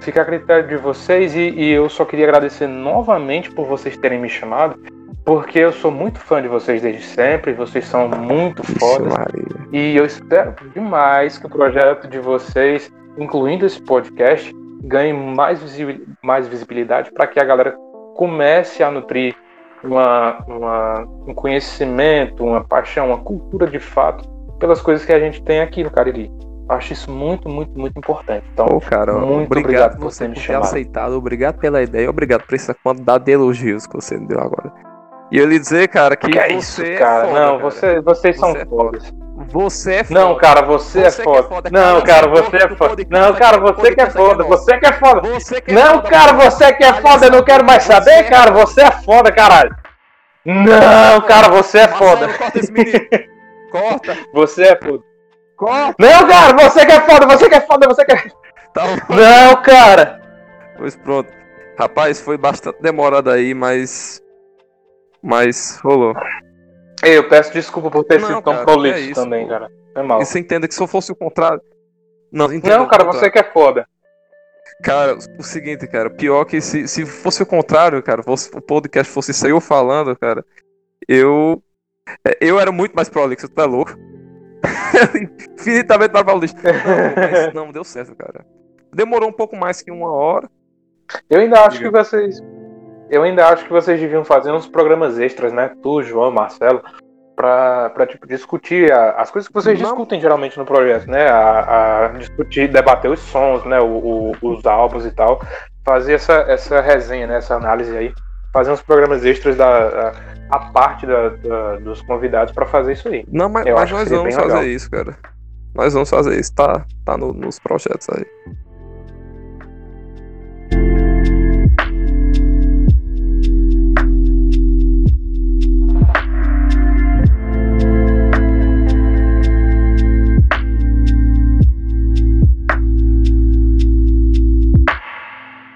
fica a critério de vocês e, e eu só queria agradecer novamente por vocês terem me chamado, porque eu sou muito fã de vocês desde sempre, vocês são muito fodas. E eu espero demais que o projeto de vocês, incluindo esse podcast, ganhe mais, mais visibilidade para que a galera comece a nutrir uma, uma- um conhecimento, uma paixão, uma cultura de fato pelas coisas que a gente tem aqui no Cariri. Acho isso muito, muito, muito importante. Então, Pô, cara, Muito obrigado obrigado por você me ter chamado. aceitado, obrigado pela ideia, obrigado por essa quantidade de elogios que você me deu agora. E eu lhe dizer, cara, que, que é isso, é cara? foda, não, cara. Você, vocês são Você é fodas. Você é foda. Não, cara, você, é Você é foda. foda, Não, cara, você é foda. Não, cara, você que é é foda. Você que é foda. É Não, cara, você que é foda, eu não quero mais saber, é cara. Você é foda, caralho. Não, cara, você é foda. [LAUGHS] Corta, Você é foda. Corta. Não, cara, você que é foda, você que é foda, você que é. [LAUGHS] Tá. Não, cara. Pois pronto. Rapaz, foi bastante demorado aí, mas. Mas rolou. Ei, eu peço desculpa por ter Não, sido tão prolixo é isso, também, pô. cara. É mal. E você entenda que se eu fosse o contrário. Não, entenda Não, cara, você que é foda. Cara, o seguinte, cara, pior que se, se fosse o contrário, cara, fosse, o podcast fosse eu falando, cara, eu. é, Eu era muito mais prolixo, tu é louco? [LAUGHS] Infinitamente mais prolixo. [LAUGHS] Não, não, deu certo, cara. Demorou um pouco mais que uma hora. Eu ainda acho Diga. que vocês. Eu ainda acho que vocês deviam fazer uns programas extras, né? Tu, João, Marcelo, pra, pra tipo, discutir a- as coisas que vocês Não. discutem geralmente no projeto, né? A, a discutir, debater os sons, né? O, o- os álbuns e tal. Fazer essa, essa resenha, né? Essa análise aí. Fazer uns programas extras da. A, a parte da- da- dos convidados pra fazer isso aí. Não, mas, Eu mas nós vamos fazer isso, cara. Nós vamos fazer isso, tá, tá no- nos projetos aí.